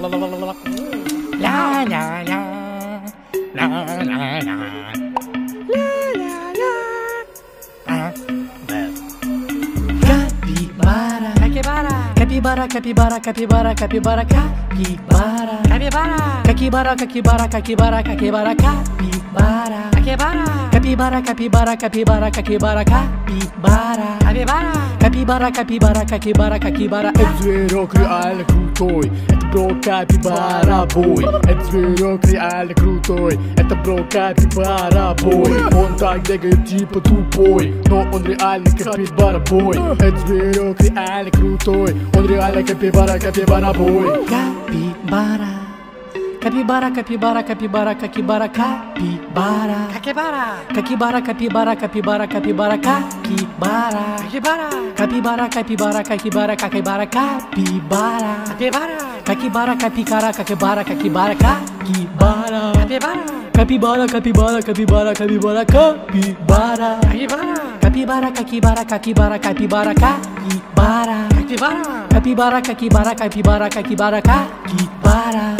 La la la. La la la. La la la. Capibara. Capibara. Capibara, capibara, capibara, capibara, capibara. Capibara. Capibara, capibara, capibara, capibara, capibara. Capibara. Capibara, capibara, capibara, capibara, capibara. Capibara. Capibara, capibara, capibara, capibara. Het weer ook nu al goed hoor бро Капибара бой Это зверек реально крутой Это бро Капибара бой Он так бегает типа тупой Но он реально Капибара бой Это зверек реально крутой Он реально Капибара, Капибара бой Capibara. Capibara, capibara, capibara, capibara, capibara. Capibara. Capibara, capibara, capibara, capibara, capibara. Capibara. Capibara, capibara, capibara, capibara, capibara. Capibara. Capibara, capibara, capibara, capibara, capibara. Capibara. Capibara, capibara, capibara, capibara, capibara. Capibara. Capibara, capibara, capibara, capibara, capibara. Capibara. Capibara, capibara, capibara, capibara, capibara.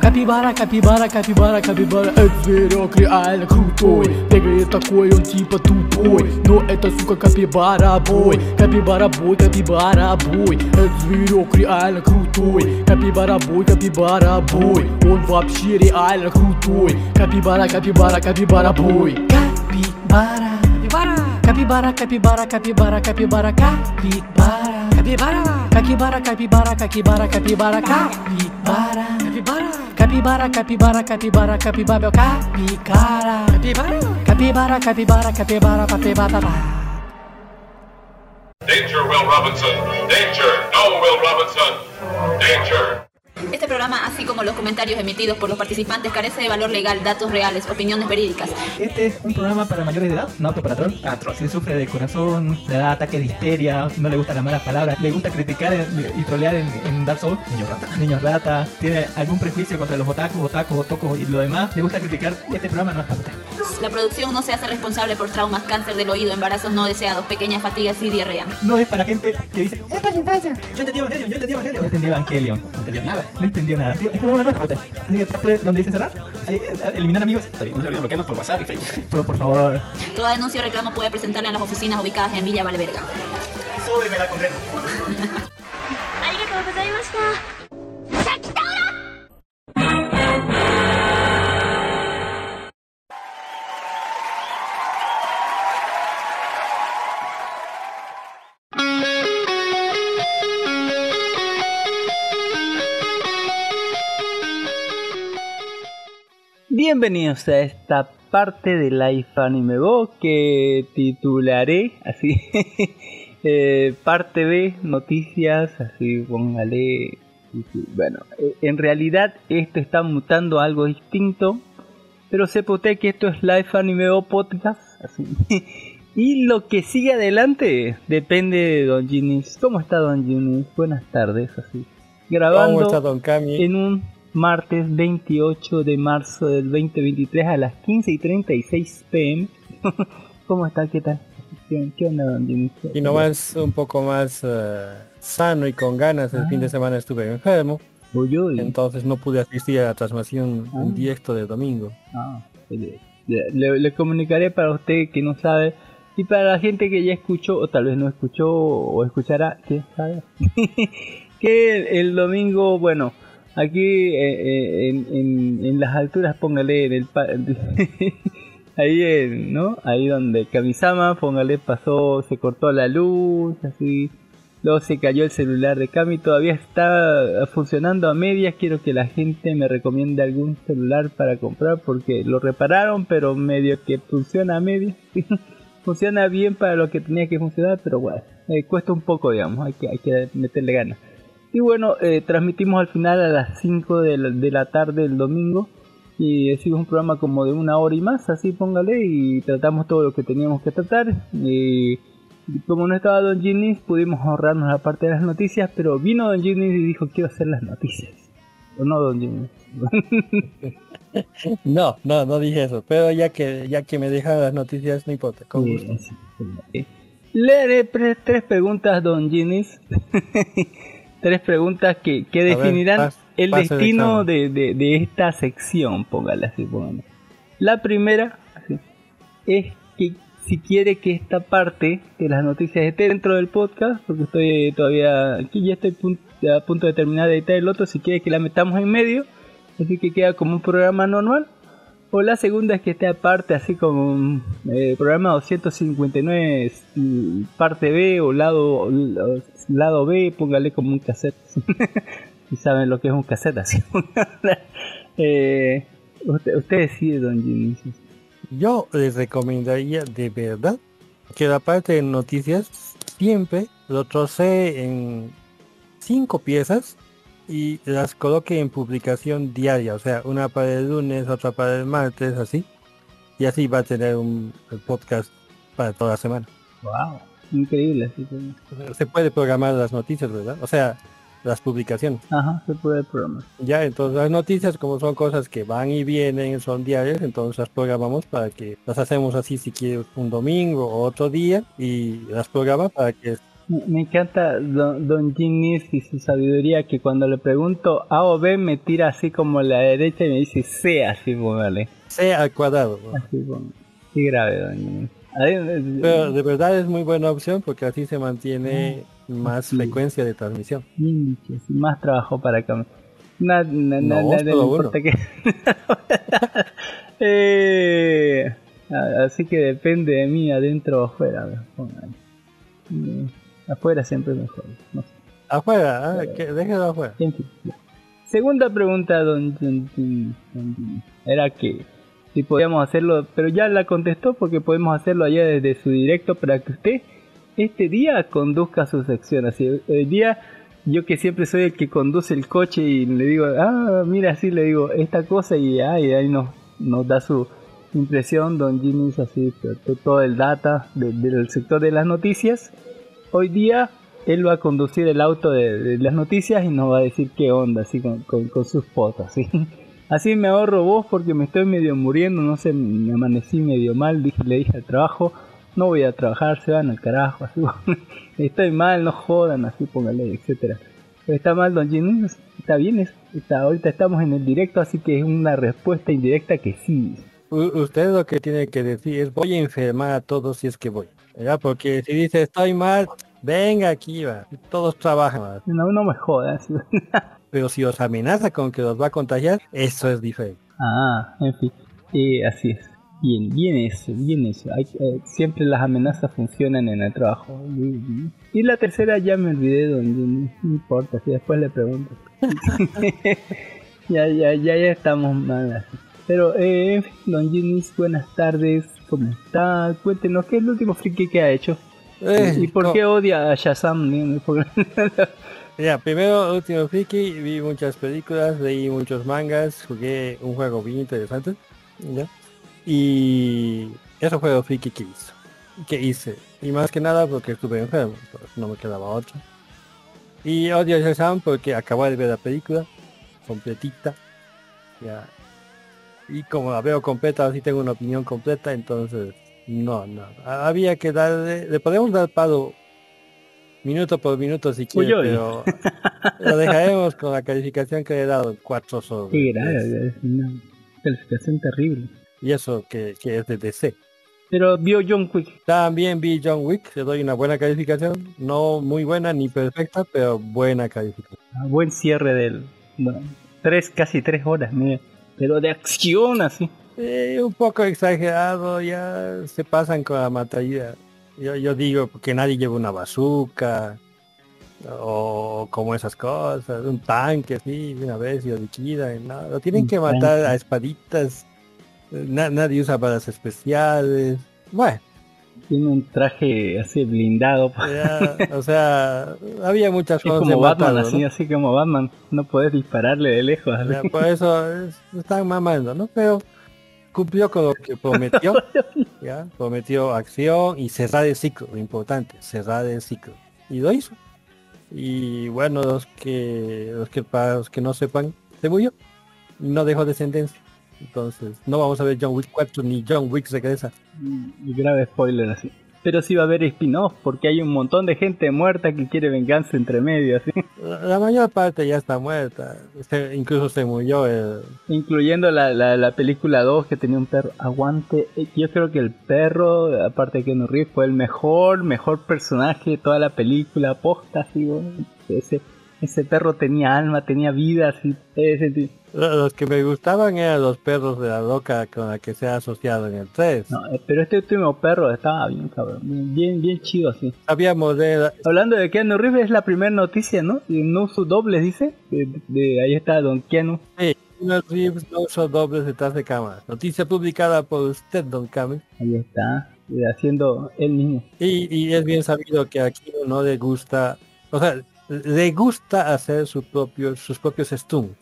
Capibara. Capibara, capibara, capibara. Это зверек реально крутой Бегает такой, он типа тупой Но это, сука, капибара бой Капибара бой, капибара бой Это зверек реально крутой Капибара бой, капибара бой Он вообще реально крутой. Капибара, капибара, капибара бой Capibara. Capibara, capibara, capibara, capibara, capibara. Capibara. Capibara, capibara, capibara, capibara, capibara. Capibara. Capibara, capibara, capibara, capibara, capibara. Capibara, capibara, capibara, capibara. Danger, Will Robinson. Danger. No, Will Robinson. Danger. Este programa, así como los comentarios emitidos por los participantes, carece de valor legal, datos reales, opiniones verídicas. Este es un programa para mayores de edad, no apto para troll. Ah, troll. Si sufre de corazón, le da ataque de histeria, no le gustan las malas palabras, le gusta criticar y trolear en, en Dark Souls, niños rata, niños rata, tiene algún prejuicio contra los otakus, otakus, otokos y lo demás, le gusta criticar, este programa no es para usted. La producción no se hace responsable por traumas, cáncer del oído, embarazos no deseados, pequeñas fatigas y diarrea. No es para gente que dice, es para infancia. Yo entendí Evangelion, yo entendí Evangelion. No entendí Evangelion. No entendió nada. No entendió nada. Es como una. Así que donde dice cerrar. Ahí, eh, eliminar amigos. Está bien, no se olviden bloquearnos por WhatsApp y Facebook. Pero por favor, Toda denuncia o reclamo puede presentarla en las oficinas ubicadas en Villa Valverga. súbeme la concreta. Bienvenidos a esta parte de Life Anime Go que titularé así eh, parte B noticias así póngale bueno eh, en realidad esto está mutando a algo distinto pero sepa usted que esto es Life Anime Go podcast así y lo que sigue adelante depende de Don Ginis ¿cómo está Don Ginis? buenas tardes así grabando ¿Cómo está Don Cami? en un martes 28 de marzo del 2023 a las 15 y 36 pm. ¿Cómo está? ¿Qué tal? ¿Qué, onda, don? Y nomás un poco más eh, sano y con ganas. El fin de semana estuve enfermo, Uy, uy. entonces no pude asistir a la transmisión Ah. directo de domingo. Ah, le, le- le comunicaré para usted que no sabe y para la gente que ya escuchó o tal vez no escuchó o escuchará, quién sabe, que el, el domingo, bueno, aquí eh, eh, en, en, en las alturas póngale en el ahí en, ¿no? Ahí donde Kamisama, póngale pasó, se cortó la luz, así Luego se cayó el celular de Cami, todavía está funcionando a medias. Quiero que la gente me recomiende algún celular para comprar porque lo repararon, pero medio que funciona a medias. funciona bien para lo que tenía que funcionar, pero bueno, eh, cuesta un poco, digamos, hay que, hay que meterle ganas. Y bueno, eh, transmitimos al final a las 5 de la, de la tarde del domingo. Y hicimos un programa como de una hora y más, así póngale, y tratamos todo lo que teníamos que tratar. Y como no estaba Don Ginis, pudimos ahorrarnos la parte de las noticias, pero vino Don Ginis y dijo quiero hacer las noticias. ¿O no, Don Ginis? No, no, no dije eso, pero ya que ya que me dejan las noticias, no importa, con Sí, gusto. sí, sí. Le haré pre- tres preguntas, Don Ginis. tres preguntas que, que ver, definirán pas- el destino de, de, de esta sección, póngale así, póngale. La primera así, es que si quiere que esta parte de las noticias esté dentro del podcast, porque estoy todavía aquí, ya estoy a punto de terminar de editar el otro, si quiere que la metamos en medio, así que queda como un programa normal. O la segunda es que esté aparte, así como eh, programa 259, mm, parte B o lado, o lado B, póngale como un cassette. si saben lo que es un cassette, así. eh, usted, usted decide, don Jimmy. Yo les recomendaría de verdad que la parte de noticias siempre lo trocee en cinco piezas y las coloque en publicación diaria, o sea, una para el lunes, otra para el martes, así. Y así va a tener un podcast para toda la semana. Wow, increíble. Así que- Se puede programar las noticias, ¿verdad? O sea, las publicaciones. Ajá, se puede programar. Ya, entonces las noticias como son cosas que van y vienen, son diarias, entonces las programamos para que las hacemos así si quieres un domingo o otro día y las programa para que Me encanta don, don Jimmy y su sabiduría que cuando le pregunto A o B me tira así como a la derecha y me dice C, así póngale. sea al cuadrado. ¿no? Así póngale. Qué grave, don. Además, Pero de verdad es muy buena opción porque así se mantiene más Sí. frecuencia de transmisión. Sí, más trabajo para na- No, no importa que... Eh, así que depende de mí adentro o afuera. Mm, Afuera siempre mejor. No sé. Afuera, ah, que déjelo afuera. En fin, ya. Segunda pregunta, don, don- don- don Jimmy, era que si podíamos hacerlo, pero ya la contestó porque podemos hacerlo allá desde su directo para que usted este día conduzca su sección. Así, el día yo que siempre soy el que conduce el coche y le digo, ah, mira, así le digo esta cosa y, ah, y ahí nos, nos da su impresión, don Jimmy, así, to- to- todo el data de- del sector de las noticias. Hoy día él va a conducir el auto de, las noticias y nos va a decir qué onda, así con, con, sus potas, ¿sí? Así me ahorro vos porque me estoy medio muriendo, no sé, me amanecí medio mal, dije, le dije al trabajo, no voy a trabajar, se van al carajo, así, estoy mal, no jodan, así póngale, etcétera. Está mal, don Jimmy, está bien, es- está, ahorita estamos en el directo, así que es una respuesta indirecta que sí. U- usted lo que tiene que decir es voy a enfermar a todos si es que voy. ¿verdad? Porque si dice estoy mal, venga aquí, va. Todos trabajan. No, no me jodas. Pero si os amenaza con que los va a contagiar, eso es diferente. Ah, en fin, eh, así es. Bien, bien eso, bien eso. Hay, eh, siempre las amenazas funcionan en el trabajo. Y la tercera ya me olvidé, don Jimmy. No importa, si después le pregunto. ya, ya, ya, ya estamos mal así. Pero, eh, don Jimmy, buenas tardes. ¿Cómo está? Cuéntenos, ¿qué es el último friki que ha hecho? Eh, ¿Y por no, qué odia a Shazam? Ya, primero, último friki, vi muchas películas, leí muchos mangas, jugué un juego bien interesante. ¿ya? Y eso fue lo friki que hice. Que hice. Y más que nada porque estuve enfermo, entonces no me quedaba otro. Y odio a Shazam porque acabo de ver la película completita. Ya. Y como la veo completa, así tengo una opinión completa, entonces no, no. Ha- Había que darle, le podemos dar palo minuto por minuto si quiere, Uy, uy. pero lo dejaremos con la calificación que le he dado 4 sobre 10. grave, es una calificación terrible. Y eso que, que es de DC. Pero vio John Quick. También vi John Wick, le doy una buena calificación, no muy buena ni perfecta, pero buena calificación. Ah, buen cierre del bueno, tres casi tres horas mira pero de acción así Eh, un poco exagerado, ya se pasan con la matalla. Yo, yo digo que nadie lleva una bazooka o como esas cosas, un tanque así, una vez y lo liquidan, no, lo tienen que matar a espaditas, eh, na- nadie usa balas especiales, bueno, tiene un traje así blindado. Ya, o sea, había muchas de como Batman matarlo, así ¿no? así como Batman. No puedes dispararle de lejos. Ya, por eso es- están mamando, ¿no? Pero cumplió con lo que prometió, ¿ya? Prometió acción y cerrar el ciclo, lo importante, cerrar el ciclo. Y lo hizo. Y bueno, los que, los que para los que no sepan, se murió. No dejó descendencia. Entonces, no vamos a ver John Wick 4 ni John Wick regresa. y grave spoiler así Pero sí va a haber spin-off, porque hay un montón de gente muerta que quiere venganza entre medio, así. La, mayor parte ya está muerta. Se- incluso se murió el... Incluyendo la, la, la película 2 que tenía un perro. Aguante. Eh, Yo creo que el perro, aparte de Keanu Reeves, fue el mejor, mejor personaje de toda la película. Posta. Ese, ese perro tenía alma, tenía vida, así. Ese, Los que me gustaban eran los perros de la loca con la que se ha asociado en el 3. no, eh, pero este último perro estaba bien, cabrón. Bien, bien, chido, así. Sabíamos de la- Hablando de Keanu Reeves, es la primera noticia, ¿no? Y no usó dobles, dice. De, de- ahí está Don Keanu. Sí, unos Reeves no usó dobles detrás de cámara. Noticia publicada por usted, Don Camel. Ahí está. eh, Haciendo él mismo. Y, y es bien sabido que aquí no le gusta, o sea, le gusta hacer su propio, sus propios stunts.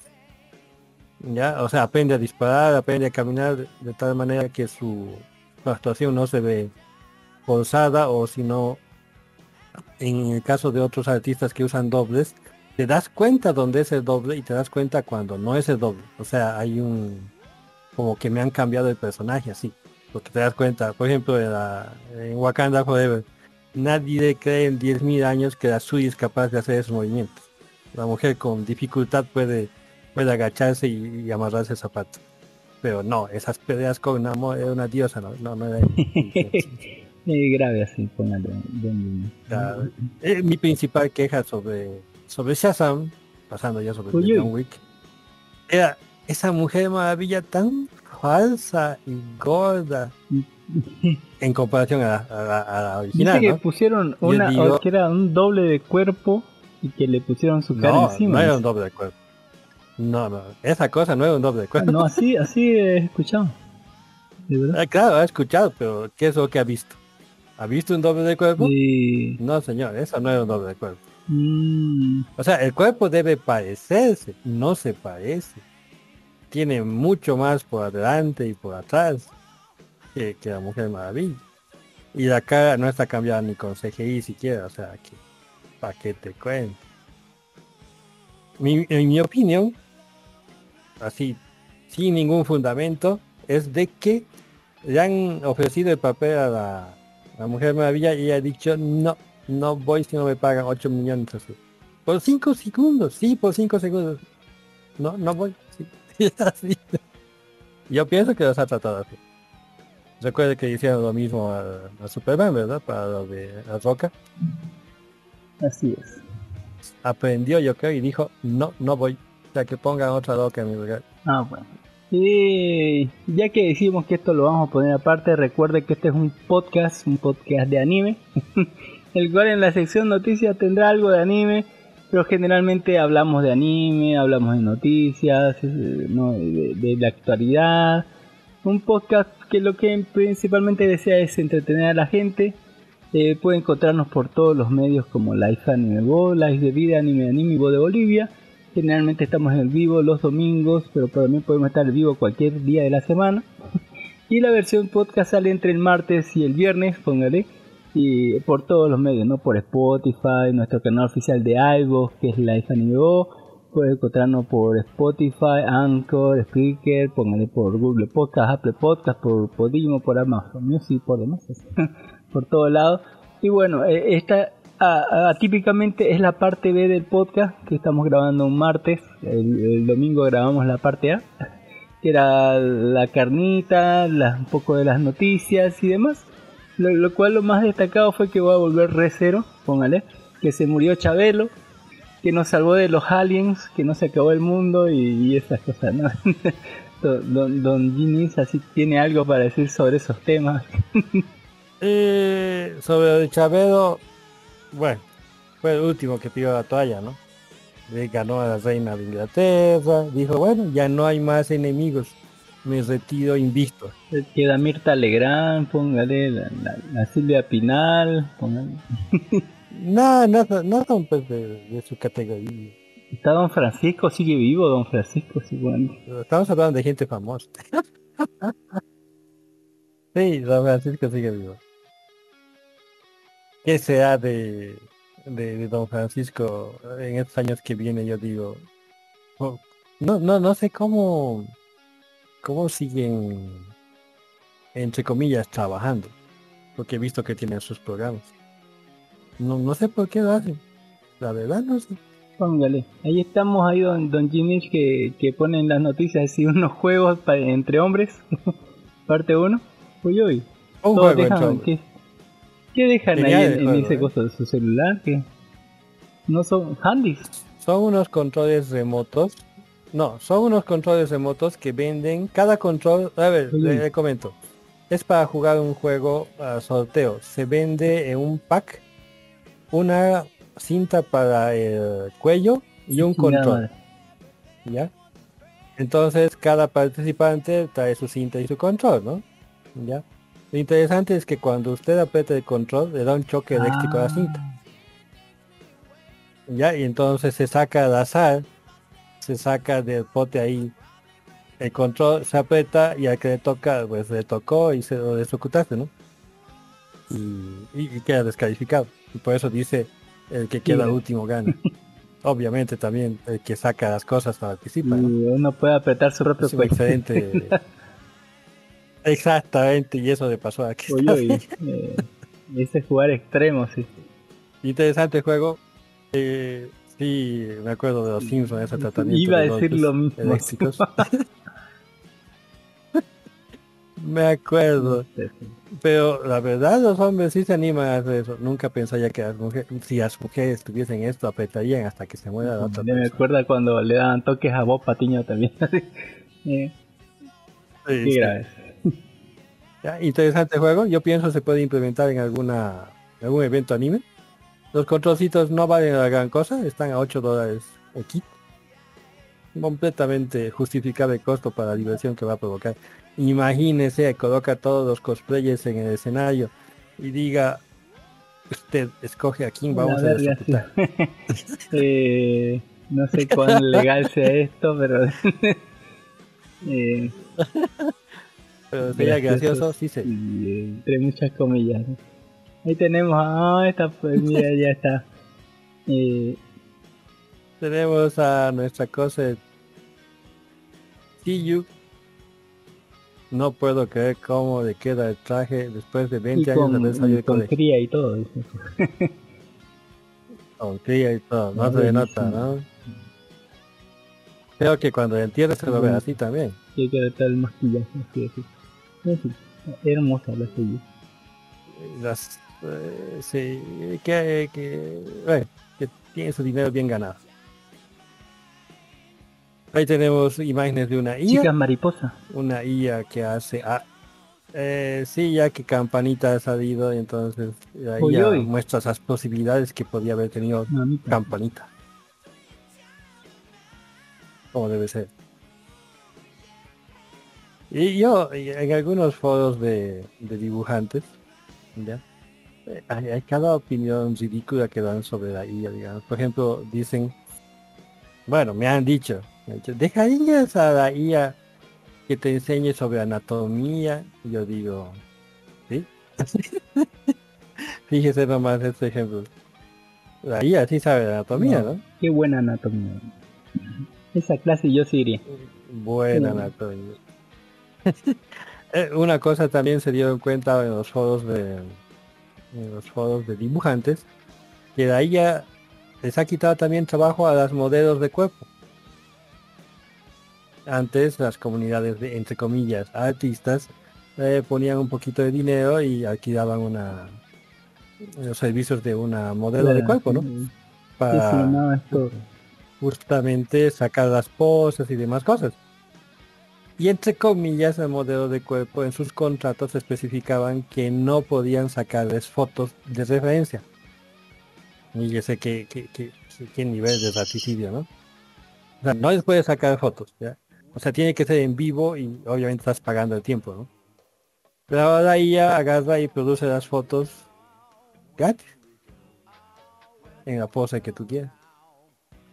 ¿Ya? O sea, aprende a disparar, aprende a caminar de, tal manera que su, su actuación no se ve forzada o si no, en el caso de otros artistas que usan dobles, te das cuenta dónde es el doble y te das cuenta cuando no es el doble. O sea, hay un, como que me han cambiado el personaje así. Porque te das cuenta, por ejemplo, en, la- en Wakanda Forever, nadie cree en 10.000 años que la Sui es capaz de hacer esos movimientos. La mujer con dificultad puede, puede agacharse y, y amarrarse el zapato. Pero no, esas peleas con una, una diosa, no, no, no era. Grave así, póngale. Eh, mi principal queja sobre, sobre Shazam, pasando ya sobre Uy, uy. John Wick, era esa mujer maravilla tan falsa y gorda en comparación a la, a la- a la Dice original, que ¿no? pusieron una, digo- que era un doble de cuerpo y que le pusieron su cara No, encima. no era un doble de cuerpo. No, no, esa cosa no era un doble de Ah, cuerpo. No, así, así he escuchado. De verdad. Ah, claro, ha escuchado, pero ¿qué es lo que ha visto? ¿Ha visto un doble de cuerpo? No, señor, eso no era un doble de cuerpo. mm, O sea, el cuerpo debe parecerse, no se parece. Tiene mucho más por adelante y por atrás que, la Mujer Maravilla. Y la cara no está cambiada ni con CGI siquiera, o sea, que para que te cuento. En mi opinión, así, sin ningún fundamento, es de que le han ofrecido el papel a la, la Mujer Maravilla y ha dicho, no, no voy si no me pagan 8 millones. Por 5 segundos, sí, por 5 segundos. No, no voy. sí. Yo pienso que los ha tratado así. Recuerde que hicieron lo mismo a, a Superman, ¿verdad? Para lo de roca. así es. Aprendió, yo creo, y dijo, no, no voy. Sea, que pongan otra roca en mi lugar. Ah, bueno. Y ya que decimos que esto lo vamos a poner aparte, recuerde que este es un podcast, un podcast de anime, el cual en la sección noticias tendrá algo de anime, pero generalmente hablamos de anime, hablamos de noticias, eh, ¿no? de, de la actualidad. Un podcast que lo que principalmente desea es entretener a la gente. Eh, puede encontrarnos por todos los medios como Life Anime Bo, Live de Vida, Anime Anime Bo de Bolivia. Generalmente estamos en vivo los domingos, pero también podemos estar vivo cualquier día de la semana. Y la versión podcast sale entre el martes y el viernes, póngale. Y por todos los medios, ¿no? Por Spotify, nuestro canal oficial de iVoox, que es Life Anime Bo. Puede encontrarnos por Spotify, Anchor, Spreaker, póngale por Google Podcast, Apple Podcast, por Podimo, por Amazon Music, por demás, por todos lados. Y bueno, eh, esta ah, ah, típicamente es la parte B del podcast que estamos grabando un martes. El, domingo grabamos la parte A, que era la carnita, la- un poco de las noticias y demás. Lo, lo cual lo más destacado fue que va a volver Re Zero, póngale, que se murió Chabelo, que nos salvó de los aliens, que no se acabó el mundo y, y esas cosas, ¿no? Don, don, Ginis así tiene algo para decir sobre esos temas. Eh, sobre lo de Chavero, bueno, fue el último que pidió la toalla, ¿no? Le ganó a la reina de Inglaterra, dijo, bueno, ya no hay más enemigos, me retiro invisto. Queda Mirta Legrand, póngale la, la- la Silvia Pinal, póngale. No, no, son- no son pues de, de su categoría. Está Don Francisco, sigue vivo Don Francisco, sí, bueno. Estamos hablando de gente famosa. sí, Don Francisco sigue vivo. ¿Qué será de, de, de Don Francisco en estos años que viene? Yo digo, oh, no, no, no sé cómo, cómo siguen, entre comillas, trabajando. porque he visto que tienen sus programas. No, no sé por qué lo hacen. La verdad no sé. Póngale. Ahí estamos ahí don, don Ginich que, que ponen las noticias así unos juegos pa- entre hombres. Parte 1. Uy uy. Un Todos juego dejan- entre hombres. ¿qué, qué dejan Genial ahí en, ese ¿eh? coso de su celular? que No son handys. Son unos controles remotos. No, son unos controles remotos que venden cada control. A ver, le, le comento. Es para jugar un juego a sorteo. Se vende en un pack una cinta para el cuello y un control. ¿Ya? Entonces cada participante trae su cinta y su control, ¿no? ¿Ya? Lo interesante es que cuando usted aprieta el control le da un choque eléctrico a la cinta. Ah, ¿Ya? Y entonces se saca al azar, se saca del pote ahí el control, se aprieta y al que le toca, pues le tocó y se lo desocutaste, ¿no? Y, y- y queda descalificado. Y por eso dice el que queda Sí. último gana. Obviamente también el que saca las cosas participa, ¿no? Y uno puede apretar su propio cuello. excelente. Exactamente, y eso le pasó. Uy, uy, eh, jugar extremo, sí. Interesante juego. Eh, sí, me acuerdo de los Simpsons, ese tratamiento. Iba a de decir lo mismo. eléctricos. me acuerdo. Pero la verdad los hombres sí se animan a hacer eso. Nunca pensaría que las mujeres, si las mujeres tuviesen esto, apretarían hasta que se muera la otra me persona. acuerda cuando le daban toques a Bob Patiño también. Eh, Sí, sí. grave. Ya, interesante juego. Yo pienso se puede implementar en alguna en algún evento anime. Los controlcitos no valen la gran cosa, están a 8 dólares el kit. Completamente justificable el costo para la diversión que va a provocar. Imagínese, coloca todos los cosplayers en el escenario y diga, usted escoge a quién vamos a sí. ejecutar. Eh, no sé cuán legal sea esto, pero... eh, Pero sería Gracioso. sí y, eh, entre muchas comillas. Ahí tenemos a esta, pues mira, ya está. Eh, Tenemos a nuestra cosa Siyu. No puedo creer cómo le queda el traje después de y 20 años de haber salido con cría y todo. Con cría y todo, no se nota. ¿no? Creo que cuando entierre se a ver así también. Hay que tratar el maquillaje, así, así. Hermosa la suya. Las, eh, sí, que, que, bueno, que tiene su dinero bien ganado. Ahí tenemos imágenes de una IA. Chicas mariposa. una IA que hace ah, eh, sí ya que campanita ha salido entonces IA uy. muestra esas posibilidades que podía haber tenido Mamita. campanita como debe ser y yo en algunos foros de, de dibujantes ya eh, hay, hay cada opinión ridícula que dan sobre la IA digamos por ejemplo dicen bueno me han dicho dejarías a la IA que te enseñe sobre anatomía. Y yo digo, ¿sí? Fíjese nomás este ejemplo. La IA sí sabe de anatomía, No. ¿no? Qué buena anatomía. Esa clase yo sí iría. Buena Sí. anatomía. Eh, Una cosa también se dio en cuenta en los foros de en los foros de dibujantes que la IA les ha quitado también trabajo a las modelos de cuerpo. Antes las comunidades de, entre comillas, artistas eh, ponían un poquito de dinero y alquilaban una los servicios de una modelo de cuerpo, ¿no? sí, Para sí, no, esto. justamente sacar las poses y demás cosas. Y entre comillas, el modelo de cuerpo en sus contratos especificaban que no podían sacarles fotos de referencia. Y yo sé que, que, nivel de raticidio, ¿no? O sea, no les puedes sacar fotos, ¿ya? O sea, tiene que ser en vivo y obviamente estás pagando el tiempo, ¿no? Pero ahora ella agarra y produce las fotos gratis. En la pose que tú quieras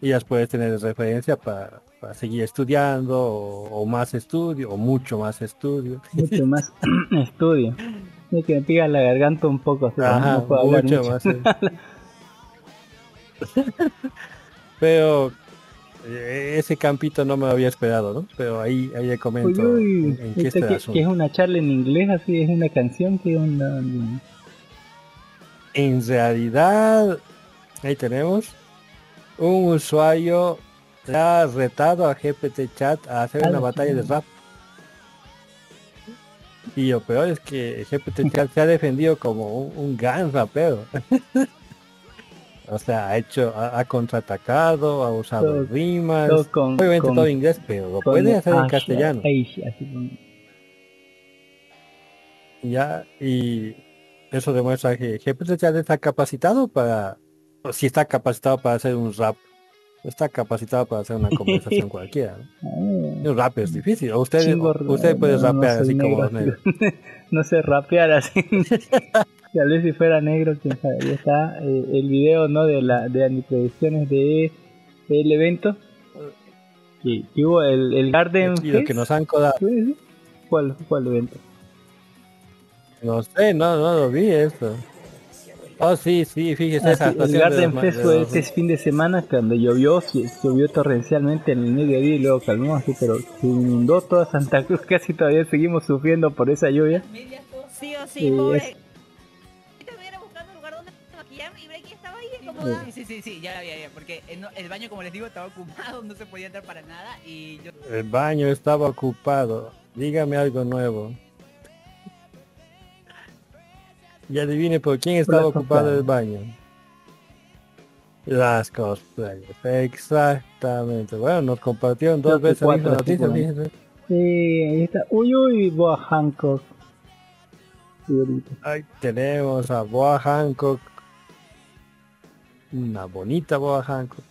y las puedes tener de referencia para, para seguir estudiando o, o más estudio o mucho más estudio. Mucho más estudio. Tiene que me piga la garganta un poco. Ajá, no puedo mucho mucho. más. es- Pero Eh, Ese campito no me había esperado, ¿no? Pero ahí, ahí le comento Uy, uy, en, qué el que, asunto. que es una charla en inglés, así es una canción que es una... En realidad, ahí tenemos un usuario le ha retado a GPT Chat a hacer una sí. batalla de rap. Y lo peor es que GPT Chat se ha defendido como un, un gran rapero. o sea, ha hecho, ha, ha contraatacado, ha usado Todo- rimas, todo con- obviamente con- todo en inglés, pero lo puede hacer en castellano. Asia, Ya, y eso demuestra que GPT Chat está capacitado para, o si está capacitado para hacer un rap, está capacitado para hacer una conversación cualquiera. ¿no? Ah, Un rap es difícil, usted, chingo, usted puede no, rapear así como negro, los negros. No sé rapear así. Tal vez si fuera negro, quién sabe. Ya está eh, el video no de la de predicciones de el evento que, que hubo el, el Garden Y lo que nos han codado. ¿Cuál cuál evento? no sé, no, no lo vi eso. Oh, sí, sí, fíjese esa el Garden Fest de fue este fin de semana cuando llovió, sí, llovió torrencialmente en el mediodía y luego calmó así, pero se inundó toda Santa Cruz, casi todavía seguimos sufriendo por esa lluvia. Sí o sí, pobre. es- Yo también era buscando un lugar donde maquillarme y Breaky estaba ahí acomodada. Sí, sí, sí, sí, ya la vi, ya, porque el baño, como les digo, estaba ocupado, no se podía entrar para nada y yo... El baño estaba ocupado. Dígame algo nuevo. Y adivine por quién estaba las ocupado el baño. Las cosplayers. Exactamente. Bueno, nos compartieron dos veces la noticia, fíjense. Sí, ahí está. Uy, uy, Boa Hancock. Ahí tenemos a Boa Hancock. Una bonita Boa Hancock.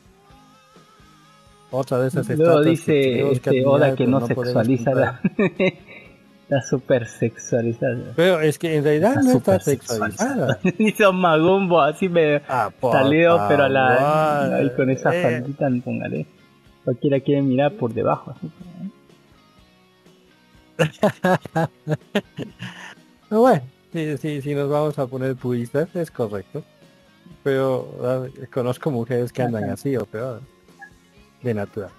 Otra de esas Luego dice que este, admirar, que no, podemos sexualiza la... Está súper sexualizada. Pero es que en realidad Está no está sexualizada. Hizo Magumbo así me Ah, salió, pero a la favor. ahí con esa Eh, faldita, póngale. Cualquiera quiere mirar por debajo. así. No, Bueno, si, si, si nos vamos a poner puristas, es correcto. Pero ah, conozco mujeres que andan así o peor. De natural.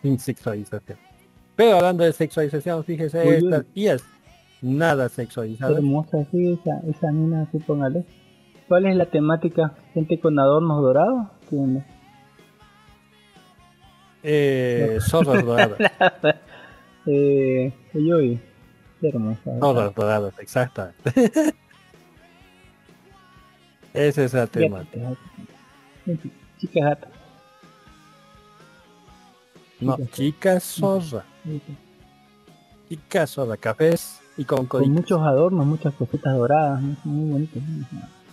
Sin sexualización. Pero hablando de sexualización, fíjese, Uy, uy. estas tías, nada sexualizadas. hermosa así, esa, esa mina así, póngale. ¿Cuál es la temática? ¿Gente con adornos dorados? ¿Qué onda? Eh, zorras doradas. eh, uy, hermosa. Zorras doradas, exactamente. Esa es la temática. Gata, gata. Chica gata. No, chicas zorra. Sí, sí. Chicas zorra, cafés y con Con muchos adornos, muchas cositas doradas, muy, muy bonitos.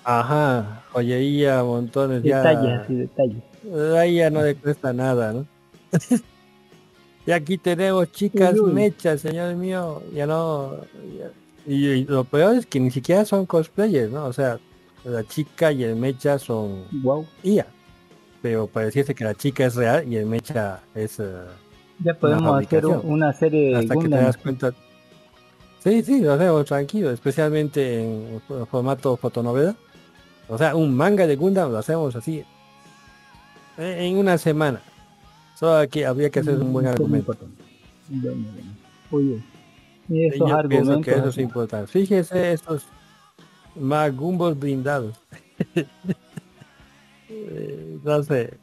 Ajá, joyería, montones ya. Detalles, así, detalles. Ahí ya no le cuesta nada, ¿no? y aquí tenemos chicas Uy, uy. mechas, señor mío. Ya no. ya- Y, y lo peor es que ni siquiera son cosplayers, ¿no? O sea, la chica y el mecha son Wow. IA. Pero pareciese que la chica es real y el mecha es. eh, Ya podemos hacer una serie de hasta que te das cuenta. Sí, sí, lo hacemos tranquilo, especialmente en formato fotonovela. O sea, un manga de Gundam lo hacemos así eh, en una semana. Solo que habría que hacer un buen Mm, argumento. Oye, y Y esos Yo pienso argumentos. que eso es importante. Fíjese estos magumbos blindados. Eh, no sé.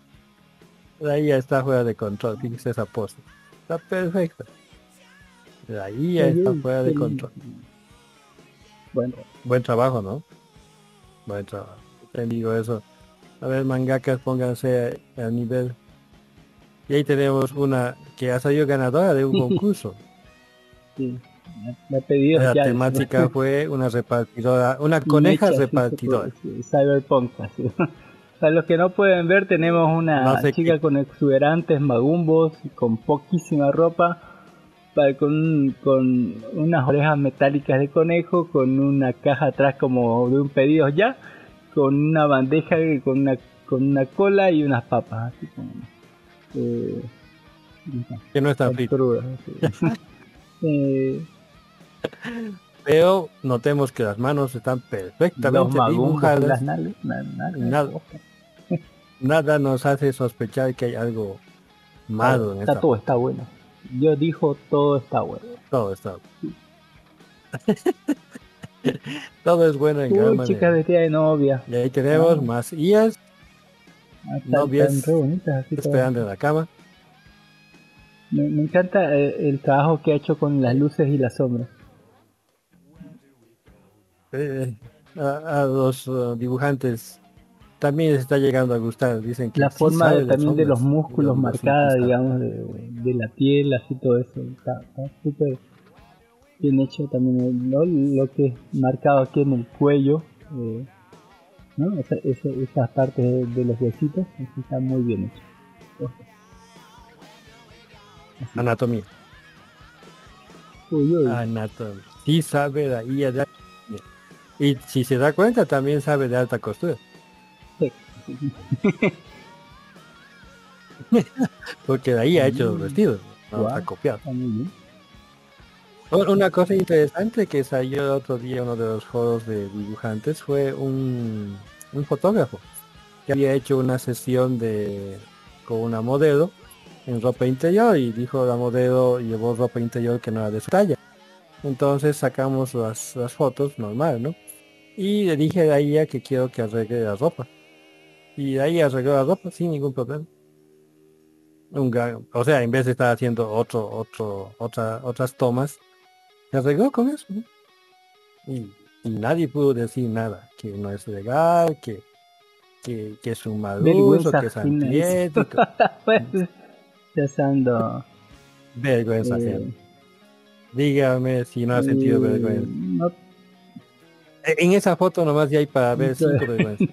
La IA está fuera de control. Fíjese esa pose. Está perfecta. La IA Oye, está fuera de control. Bueno, Buen trabajo, ¿no? Buen trabajo. Te digo eso. A ver, mangakas, pónganse al nivel. Y ahí tenemos una que ha salido ganadora de un concurso. sí. Me- pedido La ya. temática fue una repartidora, una coneja repartidora. sí, Cyberpunk, así. Para los que no pueden ver, tenemos una No sé chica qué- con exuberantes magumbos, con poquísima ropa, con, con unas orejas metálicas de conejo, con una caja atrás como de un pedido ya, con una bandeja con una, con una cola y unas papas, así como... Eh, Que no está frito. Eh, Pero notemos que las manos están perfectamente dibujadas. las Nada. nos hace sospechar que hay algo malo en Está esta todo está bueno. Yo dijo todo está bueno. Todo está. Todo es bueno en gran Uy, manera. vestidas de novia. Y ahí tenemos más IAS Ah, Novias bonitas, así esperando en la cama. Me, me encanta eh, el trabajo que ha hecho con las luces y las sombras. Eh, a, a los uh, dibujantes también les está llegando a gustar. Dicen que La sí forma de- también de los músculos los marcada, digamos, de, de la piel, así todo eso. Está súper bien hecho también ¿no? lo que es marcado aquí en el cuello. eh, ¿no? Esa, esa- esas partes de, de los huesitos, así está muy bien hecho. Anatomía. Uy, uy. Anatomía. Sí sabe de Y si se da cuenta, también sabe de alta costura. Porque de ahí ha hecho los vestidos. No ha copiado. Está muy bien. O- Una cosa interesante que salió el otro día uno de los foros de dibujantes fue un, un fotógrafo que había hecho una sesión de con una modelo en ropa interior y dijo la modelo llevó ropa interior que no era de su talla. Entonces sacamos las, las fotos normal, ¿no? Y le dije a ella que quiero que arregle la ropa. Y de ahí arregló la ropa sin ningún problema. Un gran- o sea, en vez de estar haciendo otro, otro, otra, otras tomas, se arregló con eso. ¿no? Y, y nadie pudo decir nada, que no es legal, que, que, que es un mal uso, que es antiético. Pues, ya ando. Vergüenza eh. Dígame si no ha sentido eh, vergüenza. no- En esa foto nomás ya hay para ver cinco vergüenzas.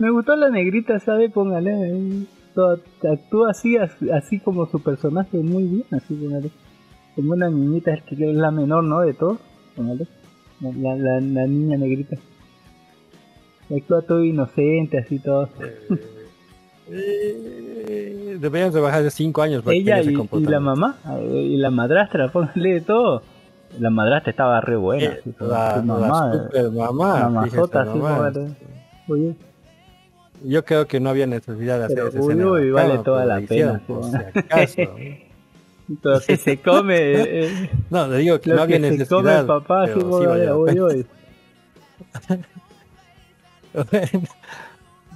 Me gustó la negrita, ¿sabe? Póngale. ahí. Toda- actúa así, así, así como su personaje, muy bien. Así, póngale. Como una niñita, es que es la menor, ¿no? De todos. Póngale. La, la, la niña negrita. Actúa todo inocente, así todo. Eh, deberían de bajar de cinco años para Ella que y, y la mamá, eh, y la madrastra, póngale de todo. La madrastra estaba re buena. Eh, así, todo. la, la mamá, super mamá, mamazota, fíjese así, póngale. Oye, Yo creo que no había necesidad de hacer Pero, esa uy, uy, vale toda la pena, por si acaso. lo que se come, eh, eh, No, le digo que no había que se come el necesidad. papá, sí la uy, uy.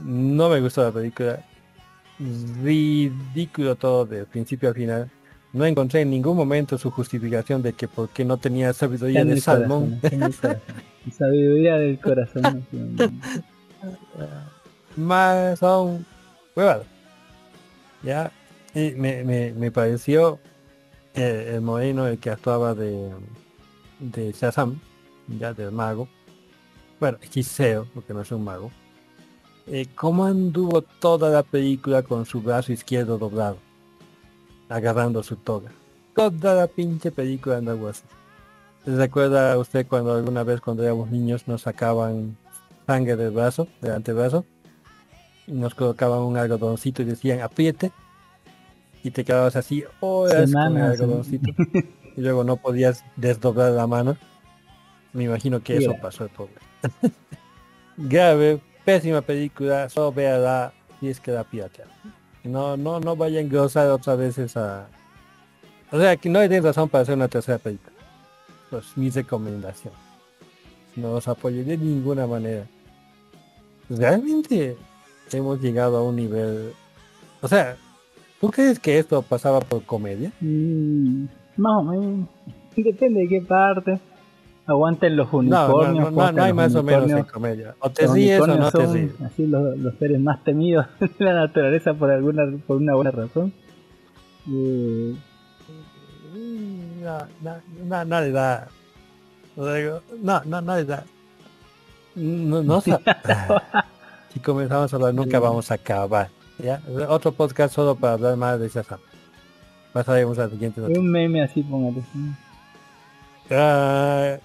no me gustó la película. Ridículo todo de principio a final. No encontré en ningún momento su justificación de que por qué no tenía sabiduría de salmón. corazón. Sabiduría del corazón. Más son huevadas. Ya. Y me, me, me pareció eh, el moreno el que actuaba de, de Shazam, ya del mago. Bueno, hechicero, porque no es un mago. Eh, ¿Cómo anduvo toda la película con su brazo izquierdo doblado? Agarrando su toga. Toda la pinche película andaba así. ¿Se recuerda usted cuando alguna vez cuando éramos niños nos sacaban sangre del brazo, del antebrazo? Nos colocaban un algodoncito y decían apriete. Y te quedabas así horas con el ¿no? algodoncito. y luego no podías desdoblar la mano. Me imagino que eso pasó el pobre. Grave, pésima película, solo véala si es que la piratea. No, no, no vaya a engrosar otra vez esa. O sea que no hay razón para hacer una tercera película. Pues mi recomendación. No os apoyo de ninguna manera. Realmente hemos llegado a un nivel. O sea, ¿tú crees que esto pasaba por comedia? Mm, más o menos. Depende de qué parte. Aguanten los no, unicornios. no, no, no hay más o menos en comedia. O te ríes o no te ríes. Así los, los seres más temidos de la naturaleza por alguna por una buena razón. Eh, No, no, no, no le da. No, no, no le da. No, no Si comenzamos a hablar nunca vamos a acabar. ¿ya? Otro podcast solo para hablar más de Shazam. Pasaremos al siguiente noticia. un meme así, póngale. Ah,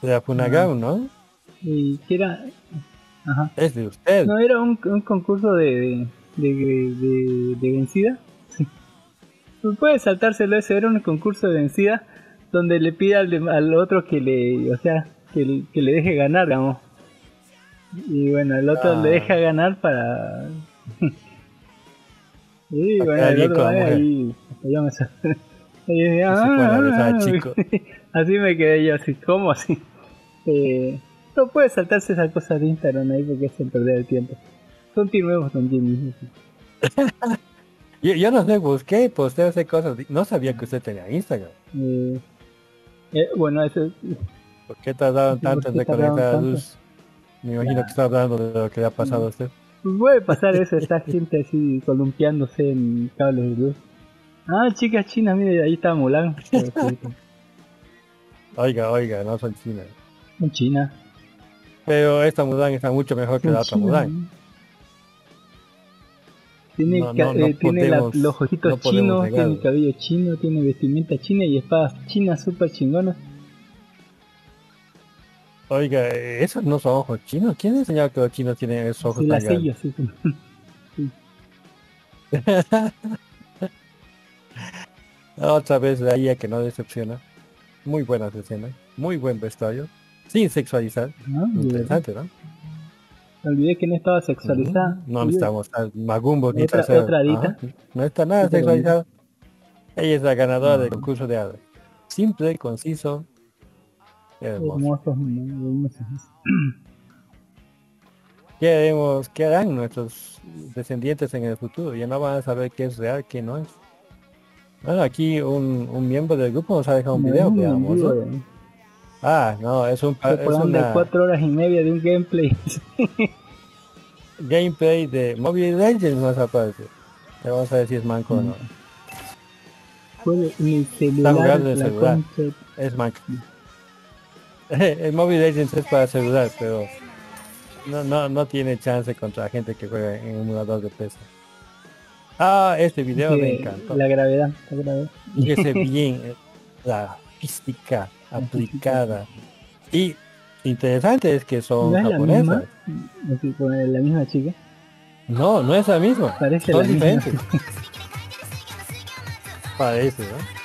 de la Funagam, ¿no? Y que era. Ajá. Es de usted. No, era un, un concurso de, de, de, vencida. Sí. Puede saltárselo eso, era un concurso de vencida donde le pide al, al otro que le, o sea, que, que le deje ganar, digamos. Y bueno, el otro Ah. le deja ganar para, Acá bueno, el otro con mujer. ahí, y yo Y "Ah". chico. Así me quedé yo, así, ¿cómo así? Eh, no puede saltarse esas cosas de Instagram ahí porque es el perder el tiempo. Son team nuevos, son team Yo, yo no sé, busqué y posteo esas cosas. No sabía que usted tenía Instagram. eh, eh, Bueno, eso ¿Por qué tardaron Sí, ¿por tanto en desconectar la luz? Me imagino que está hablando de lo que le ha pasado a usted. puede pasar eso, está gente así columpiándose en cables de luz. Ah, chicas chinas, mire, ahí está Mulan. Oiga, oiga, no son chinas. En China. Pero esta Mulan está mucho mejor que la otra China, Mulan. Tiene, No, ca- no, no eh, tiene la- podemos- los ojitos chinos, tiene cabello chino, tiene vestimenta china y espadas chinas súper chingonas. Oiga, esos no son ojos chinos. ¿Quién enseñó que los chinos tienen esos ojos Sí, tan grandes? sí. Otra vez la IA que no decepciona. Muy buenas escenas. Muy buen vestuario. Sin sexualizar. ¿no? Y, Interesante, ¿no? Olvidé que no estaba sexualizada. No Olvidé. necesitamos a Magumbo ni Otra-. Ajá. No está nada sexualizada. Ella es la ganadora del concurso de hada. Simple, conciso. Hermoso. Hermosos. ¿Qué haremos, qué harán nuestros descendientes en el futuro? Ya no van a saber qué es real, qué no es. Bueno, aquí un, un miembro del grupo nos ha dejado un video, veamos. eh. Ah, no, es un es de una cuatro horas y media de un gameplay. gameplay de Mobile Legends más aparte. Te vamos a ver si es manco o no. El celular. jugando Es manco. el Mobile Legends es para celular, pero no, no, no tiene chance contra gente que juega en emulador de PC. Ah, este video me encantó. La gravedad, la gravedad. Fíjese bien eh, la física aplicada. Y interesante es que son ¿No es la japonesas. misma? Así, con la misma chica. No, no es la misma. Parece son la misma. diferentes. Parece, ¿no?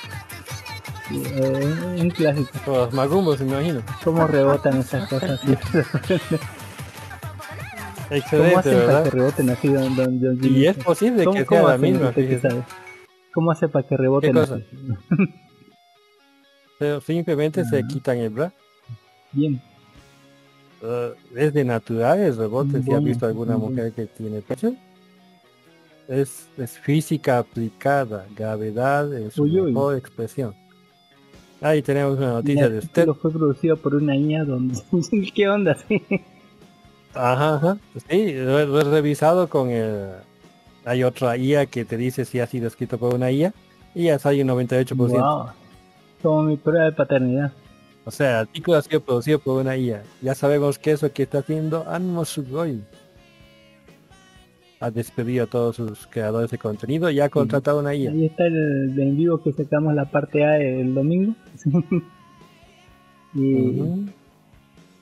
Eh, un clásico. Magumbos, me imagino. ¿Cómo rebotan esas cosas? así? ¿Cómo Excelente, hacen para que reboten así? Don, don, don Y es posible ¿Cómo- que sea la misma, fíjese. ¿Cómo hace para que reboten así? Pero simplemente se quitan el bra. Bien. Eh, es de naturales rebotes. Si has visto alguna mujer que tiene pecho. Es, es física aplicada, gravedad en su Uy, uy. mejor expresión. Ahí tenemos una noticia de usted. fue producido por una IA donde... ¿Qué onda? Sí. Ajá, ajá. Sí, lo, he- lo he revisado con el... Hay otra IA que te dice si ha sido escrito por una IA y ya sale un 98%. Wow. Como mi prueba de paternidad. O sea, el artículo ha sido producido por una IA. Ya sabemos que eso que está haciendo Anmo Sugoi. Ha despedido a todos sus creadores de contenido y ha contratado una IA. Ahí está el de en vivo que sacamos la parte A el domingo. y.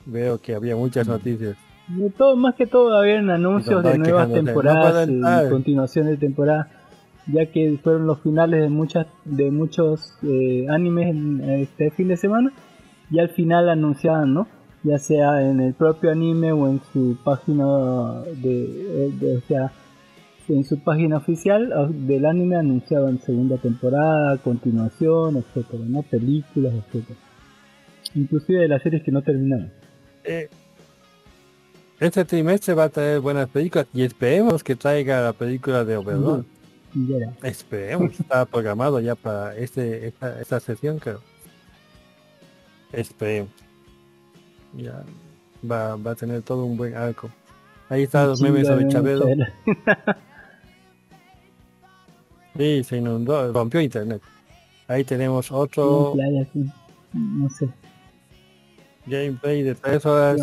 Veo que había muchas noticias. de todo, más que todo habían anuncios de nuevas no temporadas y continuación de temporada. Ya que fueron los finales de muchas de muchos eh, animes en este fin de semana. Y al final anunciaban, ¿no? Ya sea en el propio anime o en su página de, de- o sea, en su página oficial del anime anunciaban segunda temporada, continuación, etcétera, ¿no? Películas, etcétera. Inclusive de las series que no terminaron. Eh, este trimestre va a traer buenas películas y esperemos que traiga la película de Overlord. Esperemos, está programado ya para este esta, esta sesión, creo. Esperemos. Ya va, va a tener todo un buen arco. Ahí están los memes sobre Chabelo. Sí, se inundó, rompió internet. Ahí tenemos otro. No sé. gameplay de 3 horas.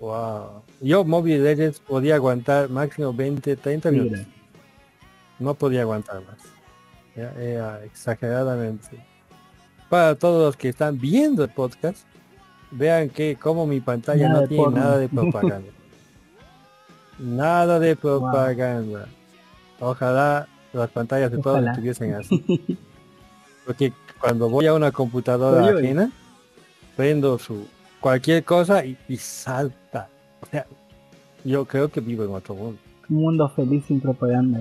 Wow. Yo Mobile Legends podía aguantar máximo 20, 30 Sí, minutos. No podía aguantar más. Ya, era exageradamente. Para todos los que están viendo el podcast, vean que como mi pantalla Nada no tiene porno. nada de propaganda. nada de propaganda. Ojalá las pantallas de todos estuviesen así. Porque cuando voy a una computadora Oye, oye. ajena, prendo su cualquier cosa y, y salta. O sea, yo creo que vivo en otro mundo. Un mundo feliz sin propaganda.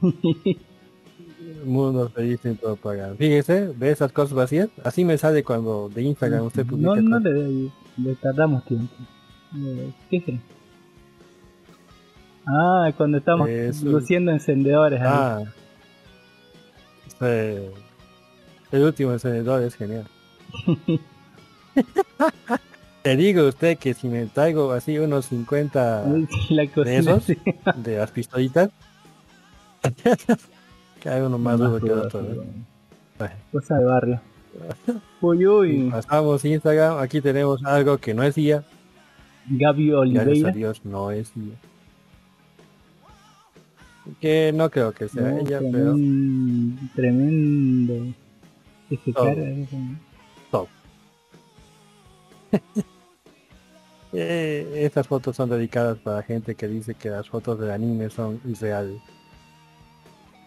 Mundo feliz sin propaganda. Fíjese, ve esas cosas vacías. Así me sale cuando de Instagram usted publica. No, no le, le tardamos tiempo. ¿Qué es? Ah, cuando estamos Eso. luciendo encendedores. ahí. Ah. Sí. El último encendedor es genial. Te digo usted que si me traigo así unos 50 La de cocina, esos, sí. de las pistolitas, cada uno más duro que otro. ¿no? Bueno. Cosa de barrio. Uy, uy. Pasamos Instagram, aquí tenemos algo que no es IA, Gaby gracias a Oliveira. Dios no es IA. Que no creo que sea No, ella, pero tremen- Tremendo. Que top. Eh, estas fotos son dedicadas para gente que dice que las fotos del anime son irreales.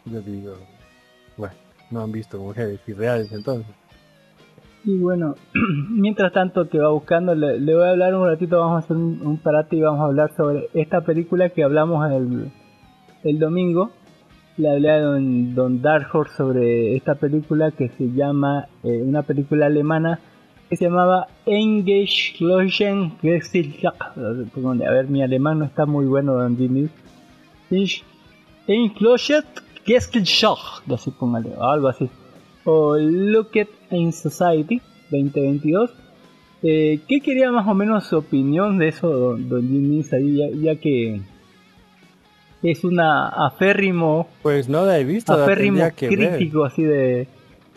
Yo digo, bueno, no han visto mujeres irreales entonces. Y bueno, mientras tanto que va buscando, le, voy a hablar un ratito, vamos a hacer un, parate y vamos a hablar sobre esta película que hablamos el, el domingo. Le hablé a don, don Dark sobre esta película que se llama, eh, una película alemana que se llamaba Engage A ver, mi alemán no está muy bueno, don Jimmy. Enclosed Gesellschaft, así póngale, algo así. O Look at in Society 2022. Eh, ¿Qué quería más o menos su opinión de eso, don, don Jimmy? Ya, ya que es una aférrimo, Pues no la he visto, la aférrimo que ver. crítico así de,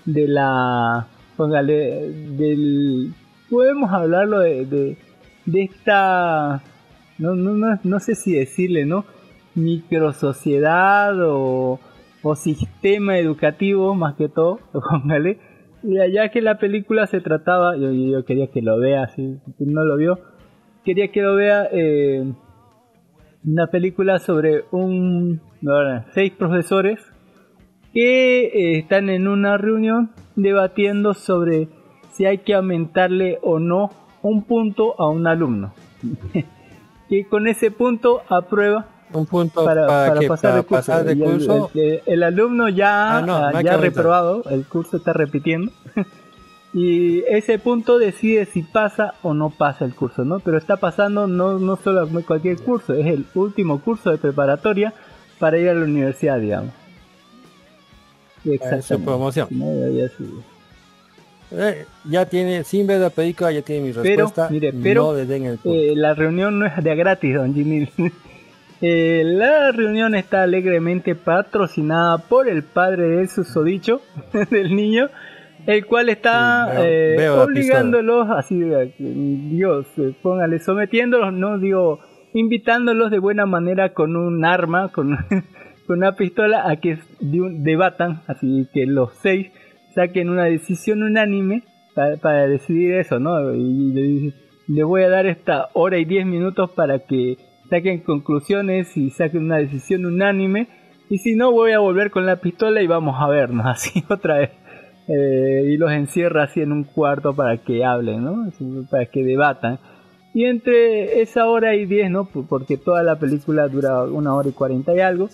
de la, póngale, del, podemos hablarlo de, de, de esta, no, no, no, no sé si decirle, ¿no? Microsociedad o, o sistema educativo más que todo, póngale. Y allá que la película se trataba, yo, quería que lo vea, si no lo vio, quería que lo vea eh, una película sobre un seis profesores que eh, están en una reunión debatiendo sobre si hay que aumentarle o no un punto a un alumno. que con ese punto aprueba Un punto para, para, para que pasar para el curso. pasar de curso. El, el- el alumno ya, Ah, no, ya ha reprobado, el curso está repitiendo. y ese punto decide si pasa o no pasa el curso, ¿no? Pero está pasando no, no solo cualquier curso, es el último curso de preparatoria para ir a la universidad, digamos. Es su promoción. ¿no? Ya-. Eh, ya tiene, sin ver la película, ya tiene mi Pero, respuesta. mire, pero no el eh, la reunión no es de gratis, don Jimmy. Eh, la reunión está alegremente patrocinada por el padre del susodicho del niño, el cual está veo- eh, veo obligándolos, así, Dios, eh, póngale, sometiéndolos, no digo, invitándolos de buena manera con un arma, con, con una pistola, a que debatan, así que los seis saquen una decisión unánime para, para decidir eso, ¿no? Y le, le voy a dar esta hora y diez minutos para que saquen conclusiones y saquen una decisión unánime. Y si no, voy a volver con la pistola y vamos a vernos así otra vez. Eh, y los encierra así en un cuarto para que hablen, ¿no? Para que debatan. Y entre esa hora y diez, ¿no? Por- Porque toda la película dura una hora y cuarenta y algo.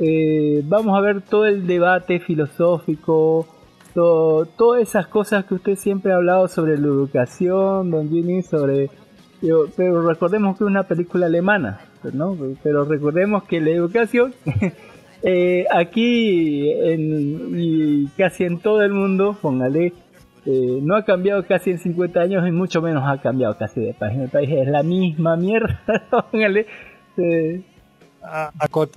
eh, vamos a ver todo el debate filosófico, to- todas esas cosas que usted siempre ha hablado sobre la educación, don Jimmy, sobre... Pero, recordemos que es una película alemana, ¿no? Pero recordemos que la educación eh, aquí en- casi en todo el mundo, póngale, eh, no ha cambiado casi en 50 años y mucho menos ha cambiado casi de país. En país es la misma mierda, póngale. eh,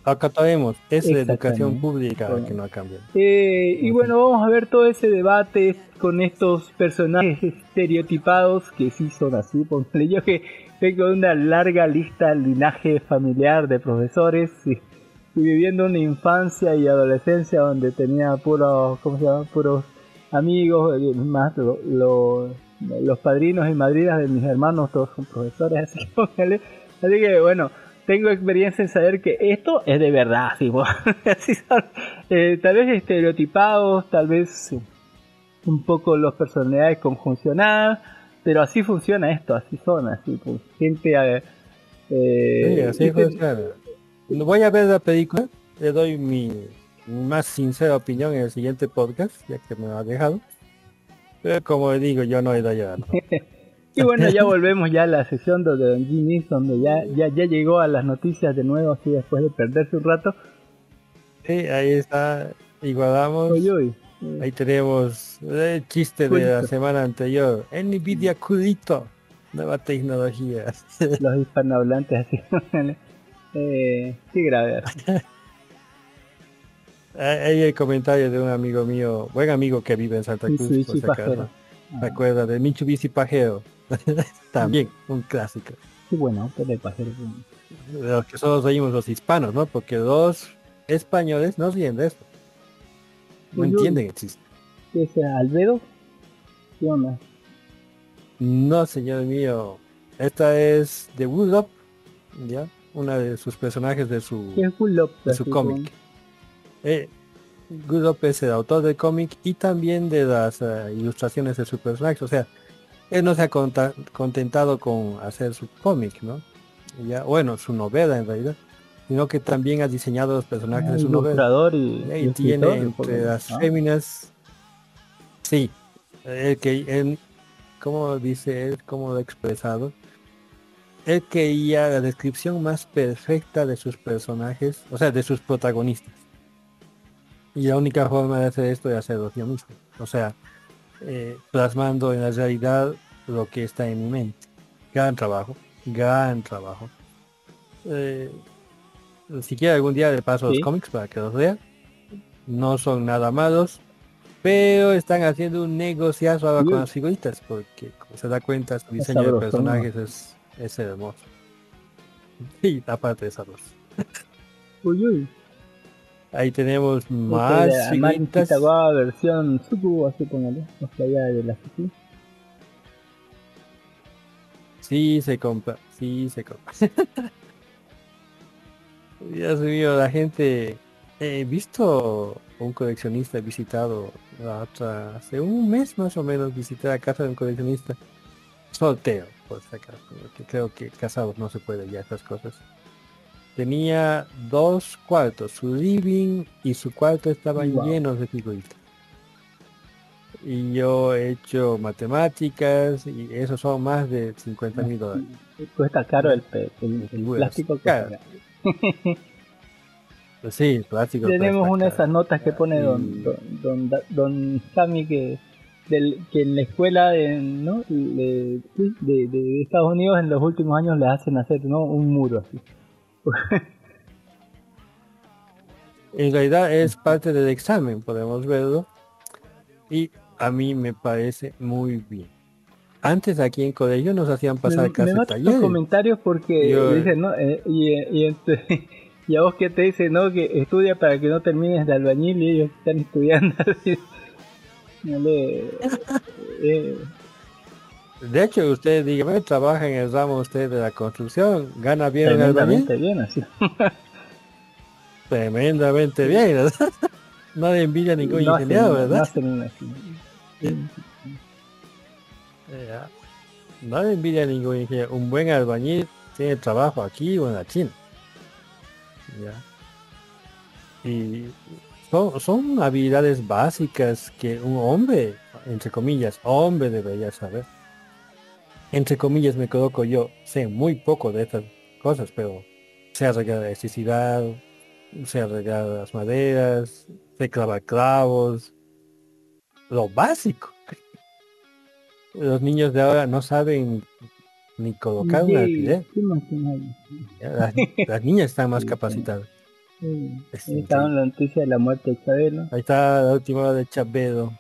Acataremos, es la educación pública la que no ha cambiado. Eh, y bueno, vamos a ver todo ese debate con estos personajes estereotipados que sí son así. Póngale yo que tengo una larga lista, linaje familiar de profesores y, viviendo una infancia y adolescencia donde tenía puros, ¿cómo se llama? Puros amigos, eh, más lo- lo- los padrinos y madrinas de mis hermanos, todos son profesores, así póngale. Así que bueno, tengo experiencia en saber que esto es de verdad, así, así son. Eh, tal vez estereotipados, tal vez un poco las personalidades conjuncionadas, pero así funciona esto, así son, así, pues, gente... eh, eh, Sí, así gente- funciona. Voy a ver la película, le doy mi más sincera opinión en el siguiente podcast, ya que me ha dejado. Pero como digo, yo no he ido ya. ¿no? Y bueno, ya volvemos ya a la sesión de Don Ginny, donde ya, ya, ya llegó a las noticias de nuevo, así después de perderse un rato. Sí, ahí está, igualamos. Uy, uy. Ahí tenemos el chiste de la semana anterior. Nvidia Cudito, nueva tecnología. Los hispanohablantes así. eh, qué grave. Hay el comentario de un amigo mío, buen amigo que vive en Santa Cruz, por Mitsubishi si acaso. Pajero. ¿Se acuerda de Mitsubishi Pajero? También, un clásico. Qué bueno, auto de pajero. De los que solo seguimos los hispanos, ¿no? Porque los españoles no siguen de esto. No uy. entienden el chiste. ¿Qué es Albedo? ¿Qué onda? No, señor mío. Esta es de Wood Up, ¿ya? Una de sus personajes de su, ¿Qué es Gullop? de su cómic. Eh, Good Up es el autor del cómic y también de las eh, ilustraciones de su personaje. O sea, él no se ha contentado con hacer su cómic, ¿no? Ya, bueno, su novela en realidad, sino que también ha diseñado los personajes de su novela. y, Y y tiene entre las ¿no? féminas, sí, el que él, ¿cómo dice él? ¿Cómo lo ha expresado? Él quería la descripción más perfecta de sus personajes, o sea, de sus protagonistas. Y la única forma de hacer esto es hacerlo yo mismo. O sea, eh, plasmando en la realidad lo que está en mi mente. Gran trabajo, gran trabajo. Eh, si quiere algún día le paso Sí. los cómics para que los vea. No son nada malos, pero están haciendo un negociazo ahora con las figuritas, porque como se da cuenta su diseño de personajes es, es hermoso. Y aparte de sabroso. Uy, uy. Ahí tenemos más figuritas. Kitagawa versión Suku, así póngale. Sea, ya de la Suku. Sí se compra, sí se compra. Dios mío, la gente... He visto un coleccionista visitado la otra, hace un mes más o menos visité la casa de un coleccionista soltero, por si acaso, porque creo que casados no se puede ya estas cosas. Tenía dos cuartos, su living y su cuarto estaban Wow. llenos de figuritas. Y yo he hecho matemáticas y eso son más de 50 mil dólares. Cuesta caro el, pe- el, plástico. caro. Pues sí, plástico. Tenemos una de esas notas que pone don, don, don, Sammy que, del, que en la escuela de, ¿no? de, de Estados Unidos en los últimos años le hacen hacer ¿no? un muro así. En realidad es parte del examen, podemos verlo. Y a mí me parece muy bien. Antes aquí en colegio nos hacían pasar me, casi me matan los talleres. comentarios porque Yo- dicen, ¿no? Eh, y, y, y a vos que te dicen, ¿no? Que estudia para que no termines de albañil y ellos están estudiando así. No le- eh, De hecho, usted diga, "Bueno, trabaja en el ramo usted de la construcción, gana bien en tremendamente bien así. tremendamente bien, ¿verdad? No le envidia a ningún No ingeniero, no ¿verdad? hacen una así. Ya. No le envidia a ningún ingeniero. Un buen albañil tiene trabajo aquí o en la China. Ya. Y son, son habilidades básicas que un hombre, entre comillas, hombre debería saber. Entre comillas me coloco yo, sé muy poco de estas cosas, pero sé arreglar la electricidad, sé arreglar las maderas, sé clavar clavos, lo básico. Los niños de ahora no saben ni colocar un Sí. Ya, Las, las niñas están más Sí, capacitadas. Es ahí en la noticia de la muerte de Chabelo. Ahí está la última de Chabedo.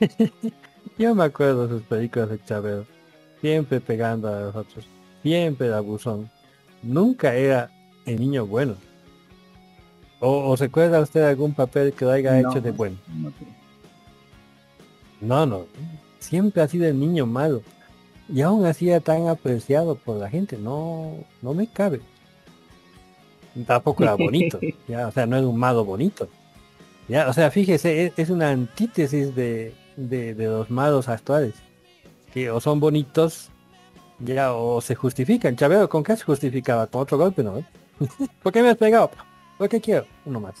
Yo me acuerdo de sus películas de Chabedo. Siempre pegando a los otros. Siempre el abusón. Nunca era el niño bueno. ¿O, o se acuerda usted algún papel que lo haya No. hecho de bueno? No. No, no. Siempre ha sido el niño malo. Y aún así era tan apreciado por la gente. No, no me cabe. Tampoco era bonito. ya, o sea, no era un malo bonito. Ya, o sea, fíjese, es, es una antítesis de, de, de los malos actuales. Que o son bonitos Ya, o se justifican. Chavero, ¿con qué se justificaba? Con otro golpe, ¿no? ¿Por qué me has pegado? ¿Por qué quiero? Uno más.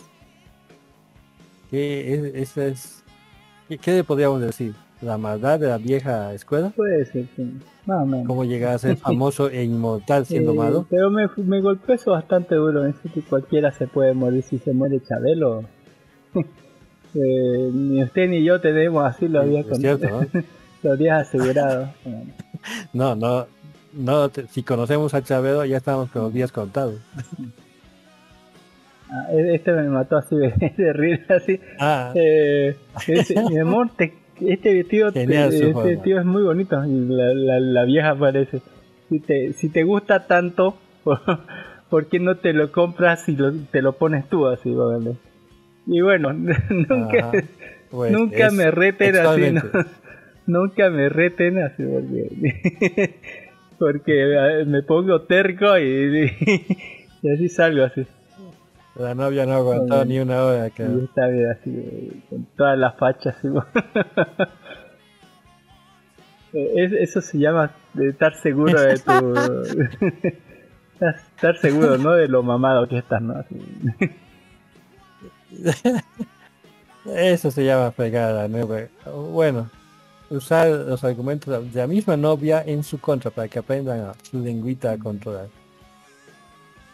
¿Qué es, esa es... ¿Qué, le podríamos decir? ¿La maldad de la vieja escuela? Puede ser, sí. Más o menos. ¿Cómo llegar a ser famoso e inmortal siendo Eh, malo? Pero me, me golpeó eso bastante duro. En que cualquiera se puede morir si se muere Chabelo. Eh, ni usted ni yo tenemos así los Sí, días, es con- cierto, ¿no? los días asegurados. No, no, no, te- si conocemos a Chavero ya estamos con los días contados. Ah, e- este me mató así de, de reír así. Ah, Eh, mi amor, te- este vestido, te- este forma. vestido es muy bonito. Y la, la, la vieja aparece. Si te, si te gusta tanto, ¿por, por qué no te lo compras y lo, te lo pones tú así? Vale? Y bueno, nunca, pues, nunca me reten así, ¿no? nunca me reten así porque, porque eh, me pongo terco y, y así salgo así. La novia no aguantó Joder. ni una hora. que- Y está bien así, eh, con todas las fachas. así, Eh, es- eso se llama de estar seguro de tu... estar seguro, ¿no? De lo mamado que estás, ¿no? Así. Eso se llama fregar a la novia. Bueno, usar los argumentos de la misma novia en su contra para que aprendan a su lengüita a controlar.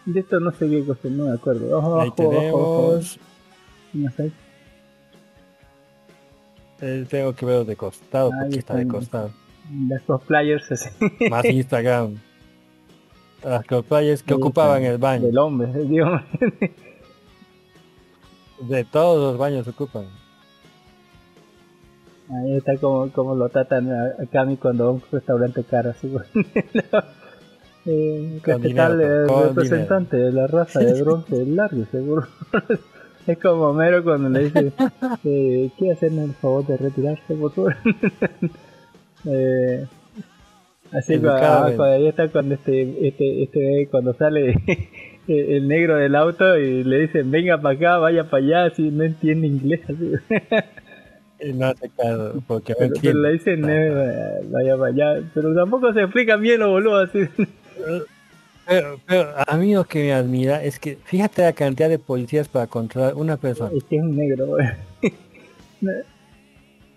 De esto no sé qué cosa, no me acuerdo. Ojo, Ahí ojo, ojo, ojo. tenemos, eh, tengo que verlo de costado Ahí porque está de costado. Las cosplayers así. Más Instagram. Las cosplayers que Ahí ocupaban el baño. Del hombre, digo. De todos los baños ocupan. Ahí está como, como lo tratan a, a Cami cuando va a un restaurante caro, así. eh, dinero, con representante de la raza de bronce largo, seguro. es como Homero cuando le dice, eh, ¿quiere hacerme el favor de retirarse, por favor? eh, así Educadamente. cuando ahí está cuando este, este, este, cuando sale el negro del auto y le dicen, venga para acá, vaya para allá, así no entiende inglés, así. No hace caso porque Pero, pero le dicen, eh, vaya para allá. Pero tampoco se explican bien los boludos así. Pero, pero a mí lo que me admira es que fíjate la cantidad de policías para controlar una persona. Es que es un negro.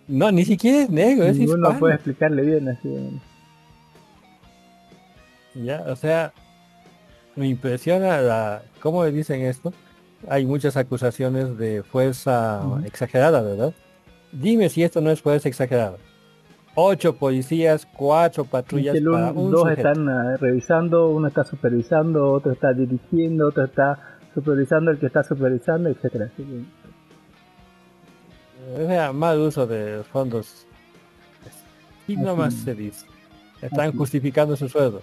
No, ni siquiera es negro, es Ninguno hispano. puede explicarle bien así. Ya, o sea, me impresiona la cómo le dicen esto. Hay muchas acusaciones de fuerza exagerada, ¿verdad? Dime si esto no es fuerza exagerada. Ocho policías, cuatro patrullas el para un- un dos sujeto. están ah, revisando, uno está supervisando, otro está dirigiendo, otro está supervisando el que está supervisando, etcétera. O sea, mal uso de fondos. Y nomás se dice. Están Así justificando su sueldo.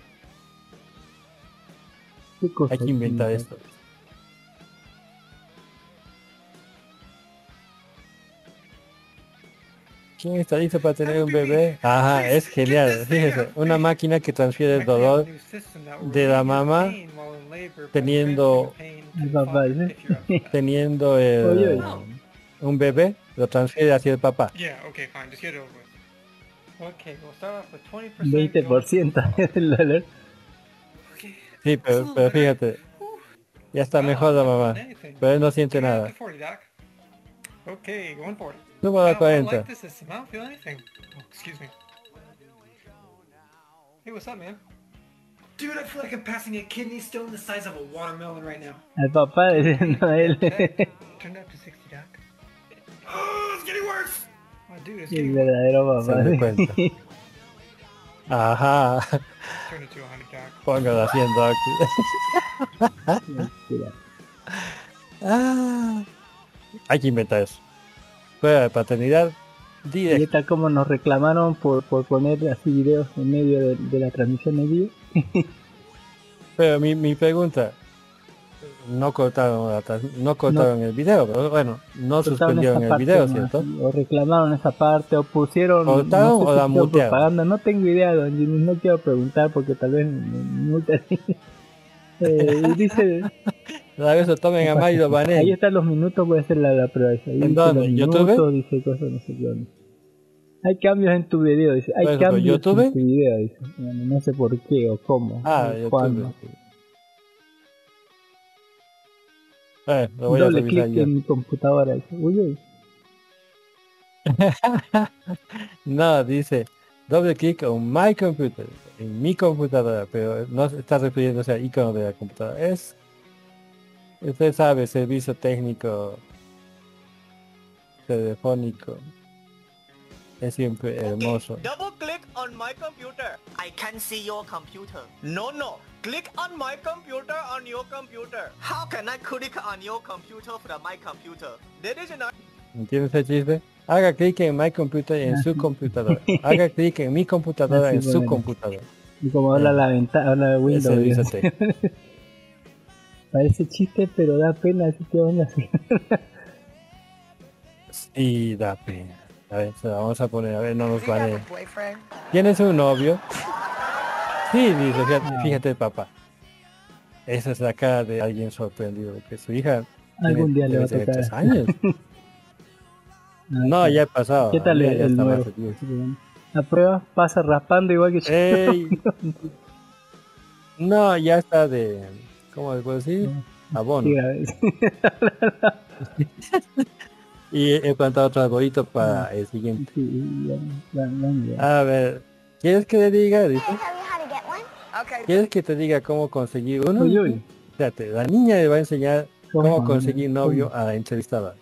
¿Qué cosa Hay que inventar esto. ¿Quién está listo para tener un bebé? Ajá, es genial. Fíjese, una máquina que transfiere el dolor de la mamá teniendo teniendo el- oye. un bebé, lo transfiere hacia el papá. Yeah, okay, fine. Just get it over with. Okay, we'll start off with 20%. 20% es el dolor. Sí, pero, pero fíjate, ya está mejor la mamá, pero él no siente nada. to 40, Doc. Okay, going for it. Subo a I don't- I don't 40. like this system. I don't feel anything. Oh, excuse me. Hey, what's up, man? Dude, I feel like I'm passing a kidney stone the size of a watermelon right now. Al papá diciendo a él. Turn it up to 60, Doc. Oh, it's getting worse. Oh, dude, it's el getting worse. verdadero papá. Ajá, Turn it to 100, Póngalo haciendo. Mira, Ah, hay que inventar eso. Prueba de paternidad Y directa. está como nos reclamaron por, por poner así videos en medio de, de la transmisión en vivo. Pero mi, mi pregunta, no cortaron, no cortaron el video, pero bueno, no Cortaron suspendieron el video. ¿cierto? O reclamaron esa parte, o pusieron ¿Cortaron no sé o si la mutearon? propaganda. No tengo idea, don Jimmy, no quiero preguntar porque tal vez me multan. eh, y dice, A veces tomen a Mario ahí Banel. están los minutos, voy a hacer la, la prueba. Ahí ¿En dónde? los ¿YouTube? minutos, dice cosas, no sé onda. Hay cambios en tu video, dice. Hay eso, cambios en tu video, dice. Bueno, no sé por qué o cómo. Ah, o YouTube. cuándo. Eh, lo voy a Doble revisar clic en mi computadora. Uy, uy. No, dice doble clic en my computer, en mi computadora, pero no está refiriéndose al icono de la computadora. Es, usted sabe, servicio técnico telefónico. Es siempre hermoso. Double click on my computer. I can see your computer. No, no. Click on my computer on your computer. How can I click on your computer from my computer? There is an ¿Entiendes el chiste? Haga clic en my computer y en su computadora. Haga clic en mi computadora en su computadora. Y como habla la ventana, habla de Windows. Parece chiste, pero da pena. Así que van a hacer. Y da pena. A ver, se la vamos a poner, a ver, no nos vale. ¿Tienes un novio? Sí, dice, fíjate, fíjate papá. Esa es la cara de alguien sorprendido, que su hija Algún día le va a tocar. tres años. no, ya ha pasado. ¿Qué tal ya, el, ya el está más nuevo? La prueba pasa raspando igual que yo. Ey. No, ya está de, ¿cómo le puedo decir? Abono. Sí, a ver. Y he plantado otro arbolito para el siguiente. Sí, ya, ya, ya, ya. A ver, ¿quieres que le diga? Dice? ¿Quieres que te diga cómo conseguir uno? Uy, uy. Fíjate, la niña le va a enseñar cómo ¿Cómo? conseguir novio a la entrevistada.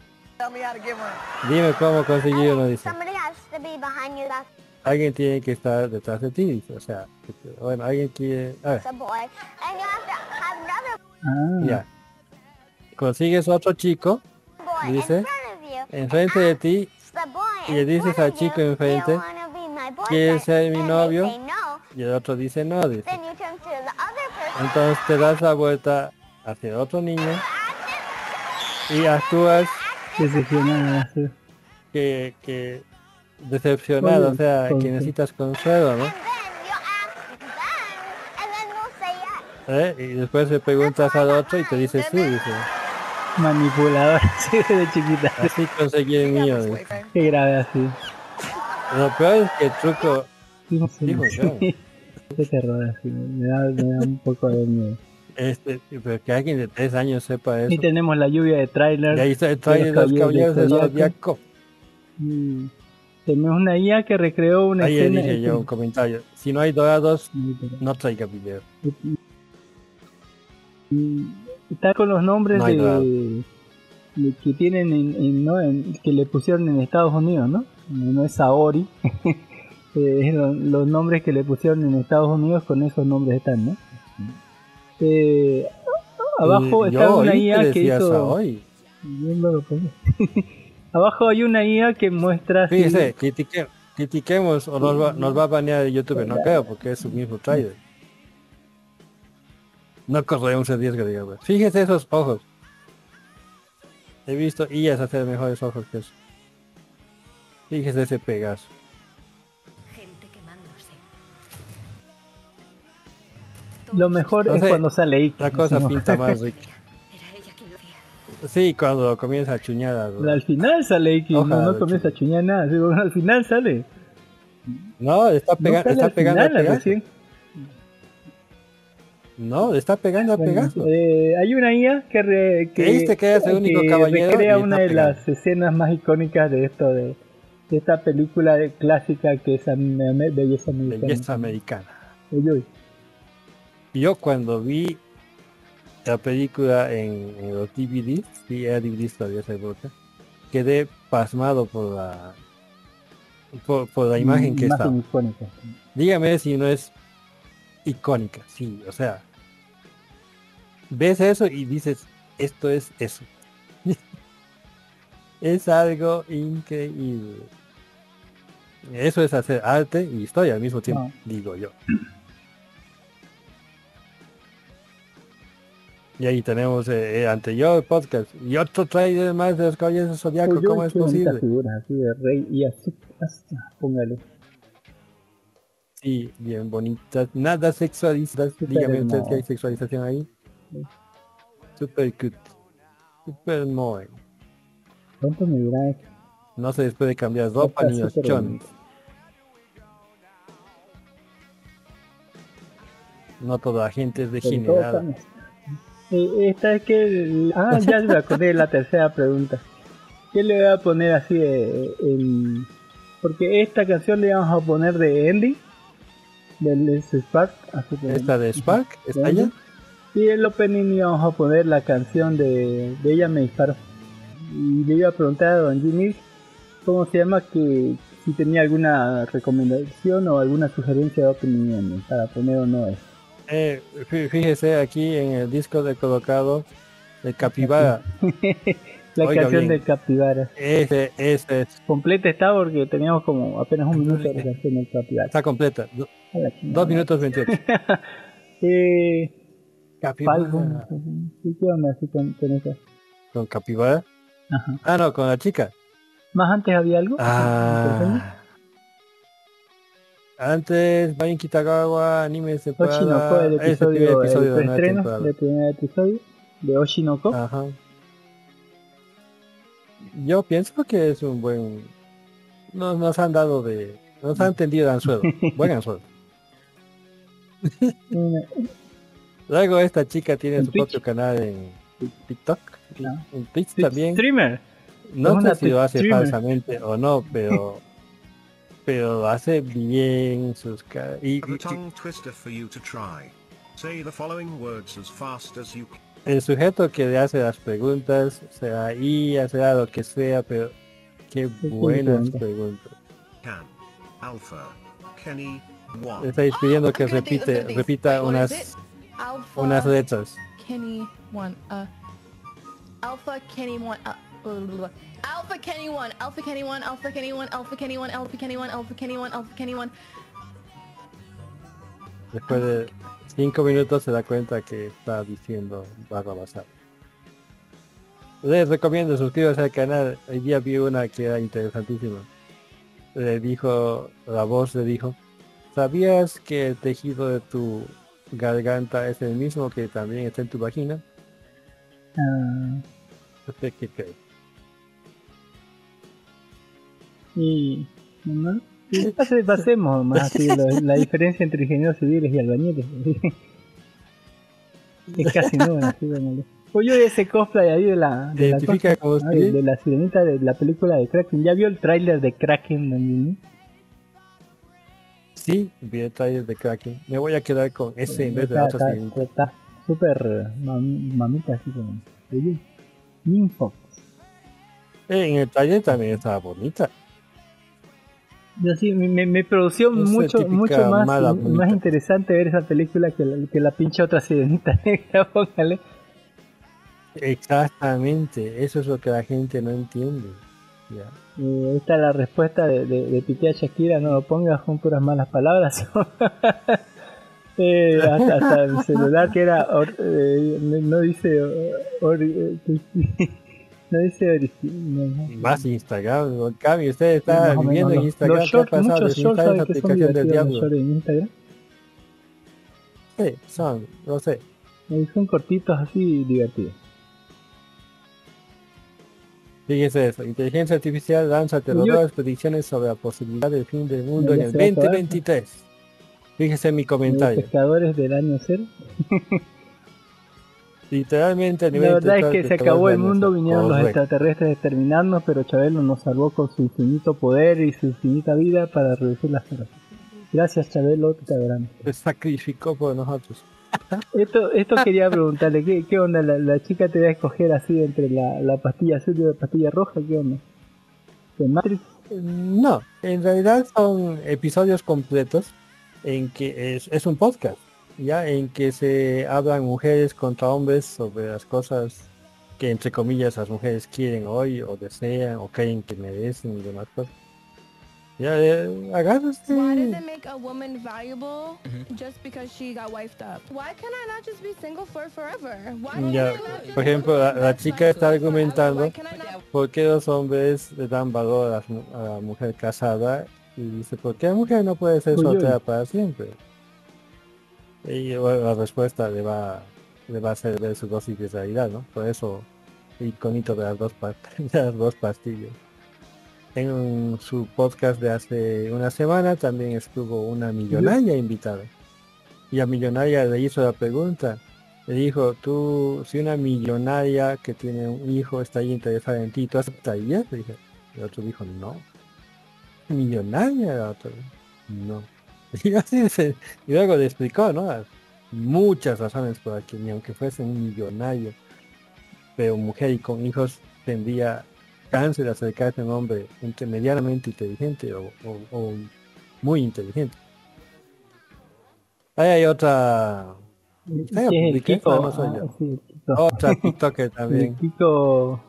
Dime cómo conseguir uno, dice. Alguien tiene que estar detrás de ti, dice. O sea, bueno, alguien quiere... A ver, Ah, ya. Consigues otro chico, dice, enfrente de ti, y le dices al chico enfrente? ¿quieres ser mi novio? Y el otro dice no, dice. Entonces te das la vuelta hacia el otro niño y actúas decepcionada, sí. que, que decepcionado, o sea, que necesitas consuelo, ¿no? Yes. ¿Eh? Y después le preguntas al otro y te dice sí, dice. Manipuladora, sí, de chiquita. Así conseguí el mío. dice. Qué grave así. Lo peor es que el truco Sí, sí, Sí, Qué terror así. Me da, me da un poco de miedo. este, pero que alguien de tres años sepa eso. Y tenemos la lluvia de trailers. Y ahí está el trailer de los caballeros de Zodiaco. Mm. Tenemos una IA que recreó una Ahí escena. dije yo un comentario. Si no hay dorados, no traiga video. Está con los nombres No de, de que tienen en, en- ¿no? en- que le pusieron en Estados Unidos, ¿no? No es Saori. Eh, los nombres que le pusieron en Estados Unidos con esos nombres están, ¿no? Eh, abajo Eh, está una IA que hizo. Pongo. abajo hay una IA que muestra. Fíjese, critique- critiquemos o nos va, nos va a banear de YouTube. No creo, porque es su mismo trailer. No corremos el riesgo, digamos. Fíjese esos ojos. He visto IAs hacer mejores ojos que eso. Fíjese ese Pegaso. Lo mejor No es cuando sale Ikki. La cosa ¿no? pinta más rica. Sí, cuando comienza a chuñar a- Al final sale Ikki, no, Ojalá, no comienza a chuñar nada. sí, bueno, al final sale. No, está, pega- No sale está pegando a final, Pegaso. recién. No, le está pegando a Bueno, Pegaso. eh, hay una IA que, re- que, ¿Creíste que el único que caballero? recrea una de pegando. las escenas más icónicas de esto de, de esta película de- clásica que es Belleza Americana. Belleza americana. Uy, uy. Yo cuando vi la película en, en los DVDs, sí, era DVDs todavía esa época, quedé pasmado por la por, por la imagen que está. Dígame si no es icónica, sí, o sea, ves eso y dices, esto es eso. es algo increíble. Eso es hacer arte y historia al mismo tiempo, No. digo yo. Y ahí tenemos eh, eh ante yo el podcast y otro trailer más de los caballeros del zodiaco. Pues ¿Cómo es posible? Y póngale. Sí, bien bonitas, nada sexualizadas. Dígame ustedes que hay sexualización ahí. Super cute, super moe. No se les puede cambiar ropa ni los chones. No toda la gente es de general esta es que... Ah, ya me acordé de la tercera pregunta. ¿Qué le voy a poner así de, en- Porque esta canción le vamos a poner de ending. Del Spark. Así que- Esta de Spark, ¿está de allá? Y el opening íbamos a poner la canción de, de Ella me disparó. Y le iba a preguntar a Don Jimmy cómo se llama, que si tenía alguna recomendación o alguna sugerencia de opening para poner o no eso. Eh, fí- fíjese aquí en el disco de colocado de Capibara. La Oiga canción bien. de Capivara. Ese, ese es- Completa está porque teníamos como apenas un minuto de canción del Capivara. está completa. Do-. Dos minutos 28. Eh, Capibara. Falcon, ¿sí, ¿Qué onda así con, con eso? ¿Con Capibara? Ajá. Ah, no, con la chica. ¿Más antes había algo? Ah. Antes, Bain Kitagawa, anime de Oshinoko, temporada. el episodio, primer episodio el del primer episodio de Oshinoko. Ajá. Yo pienso que es un buen... Nos, nos han dado de... Nos han tendido el anzuelo. buen anzuelo. Luego esta chica tiene En su Twitch. propio canal en TikTok. Ah. En Twitch Twitch también. Streamer. No sé si lo hace streamer. falsamente o no, pero... pero hace bien sus ca- y, y- tongue twister for you to try. Say the following words as fast as you can. el sujeto que le hace las preguntas será IA, será lo que sea, pero qué buenas pregunta? preguntas. Can. Alpha. Kenny. One. Estáis pidiendo que repite, repita unas, unas letras. Kenny one. Uh, Alpha Kenny one. Uh. Alpha Kenny one. Alpha Kenny one. Alpha Kenny one. Alpha Kenny one. Alpha Kenny one. Alpha Kenny one. Alpha Kenny one. Después de cinco minutos se da cuenta que está diciendo barra basada. Les recomiendo suscribirse al canal. Hoy día vi una que era interesantísima. Le dijo, la voz le dijo, ¿sabías que el tejido de tu garganta es el mismo que también está en tu vagina? Ah, ¿Usted qué cree? Y ¿no? Y pase- pasemos más así la diferencia entre ingenieros civiles y albañiles. es casi nula, así como- Pues yo ese cosplay ahí de la, de la, ¿Identifica cosa, como ah, de, la sirenita de la película de Kraken. ¿Ya vio el tráiler de Kraken? Daniel? Sí, vi el trailer de Kraken. Me voy a quedar con ese en vez de la otra está- sirenita. Está súper mam- mamita así como. Oye, Ninfo. Eh, en el trailer también estaba bonita. Yo sí, me, me- Esa mucho, mucho más, mala más interesante ver esa película que la, que la pinche otra sirenita negra, póngale. Exactamente, eso es lo que la gente no entiende. Ya. Eh, esta es la respuesta de, de, de Piqué a Shakira, no lo pongas con puras malas palabras. Eh, hasta, hasta el celular que era, or- eh, no dice, or- no original. Más Instagram, Cami, usted está Más o viviendo en los- Instagram, Los ¿qué ha shorts, muchos shorts saben que son divertidos los en Instagram. Sí, son, no sé. Son cortitos así divertidos. Fíjese eso, inteligencia artificial lanza aterradoras predicciones sobre la posibilidad del fin del mundo en el se va a acabar. 2023. Fíjese mi Los comentario. pescadores del año cero. Literalmente a La nivel verdad es total que de se acabó el mundo, vinieron los Correcto. extraterrestres a exterminarnos, pero Chabelo nos salvó con su infinito poder y su infinita vida para reducir las horas. Gracias Chabelo, te adoramos. Se sacrificó por nosotros. Esto, esto quería preguntarle, ¿qué, qué onda? La, la chica te va a escoger así entre la, la pastilla azul y la pastilla roja? ¿Qué onda? ¿De Matrix? No, en realidad son episodios completos en que es, es un podcast, ya en que se hablan mujeres contra hombres sobre las cosas que entre comillas las mujeres quieren hoy o desean o creen que merecen y demás cosas. Ya, eh, agárrate. Why does it make a woman valuable just because she got wifed up? Why can I not just be single for forever? Why por ejemplo, la, la chica está argumentando por qué los hombres le dan valor a, las mu- a la mujer casada y dice, ¿por qué la mujer no puede ser soltera para siempre? Y la respuesta le va, le va a hacer ver su dosis de realidad, ¿no? Por eso, el iconito de las dos, las dos pastillas. En su podcast de hace una semana también estuvo una millonaria invitada. Y a millonaria le hizo la pregunta. Le dijo, tú, si una millonaria que tiene un hijo está ahí interesada en ti, ¿tú aceptarías? Le dije, el otro dijo, no. Millonaria, el otro, no. Y, así se- y luego le explicó, ¿no? Muchas razones por que ni aunque fuese un millonario, pero mujer y con hijos tendría cáncer de acercarse a un hombre entre medianamente inteligente o, o- o muy inteligente. Ahí hay otra... Sí, Kiko. ah, no soy yo. Ah, sí, Kiko. Otra TikToker El también. Kiko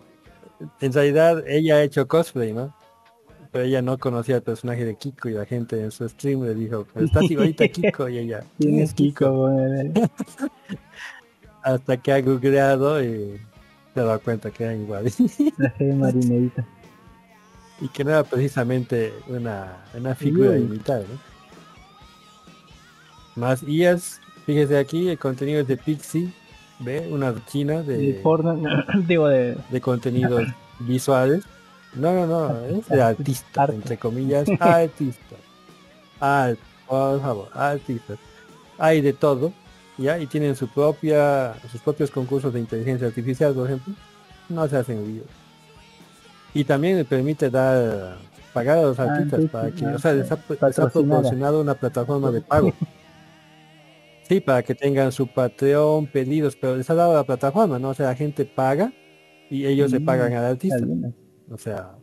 En realidad ella ha hecho cosplay, ¿no? Pero ella no conocía al personaje de Kiko y la gente en su stream le dijo, "Pero estás igualita Kiko y ella, ¿Quién ¿quién es es Kiko? Hasta que ha googleado y se da cuenta que era igual. La G marinerita. y que no era precisamente una, una figura Uy. imitar, ¿no? Más IAS, fíjese aquí, el contenido es de Pixie, ¿ve? Una china De de, porno, digo de... de contenidos visuales. No, no, no, es de artista, entre comillas, artista. Art, por favor, artistas. Hay de todo, ¿ya? Y tienen su propia, sus propios concursos de inteligencia artificial, por ejemplo. No se hacen videos. Y también le permite dar, pagar a los Ah, artistas para que, ah, o sea, les ha, les ha proporcionado una plataforma de pago. Sí, para que tengan su Patreon, pedidos, pero les ha dado la plataforma, ¿no? O sea, la gente paga y ellos le Mm, pagan al artista. O sea,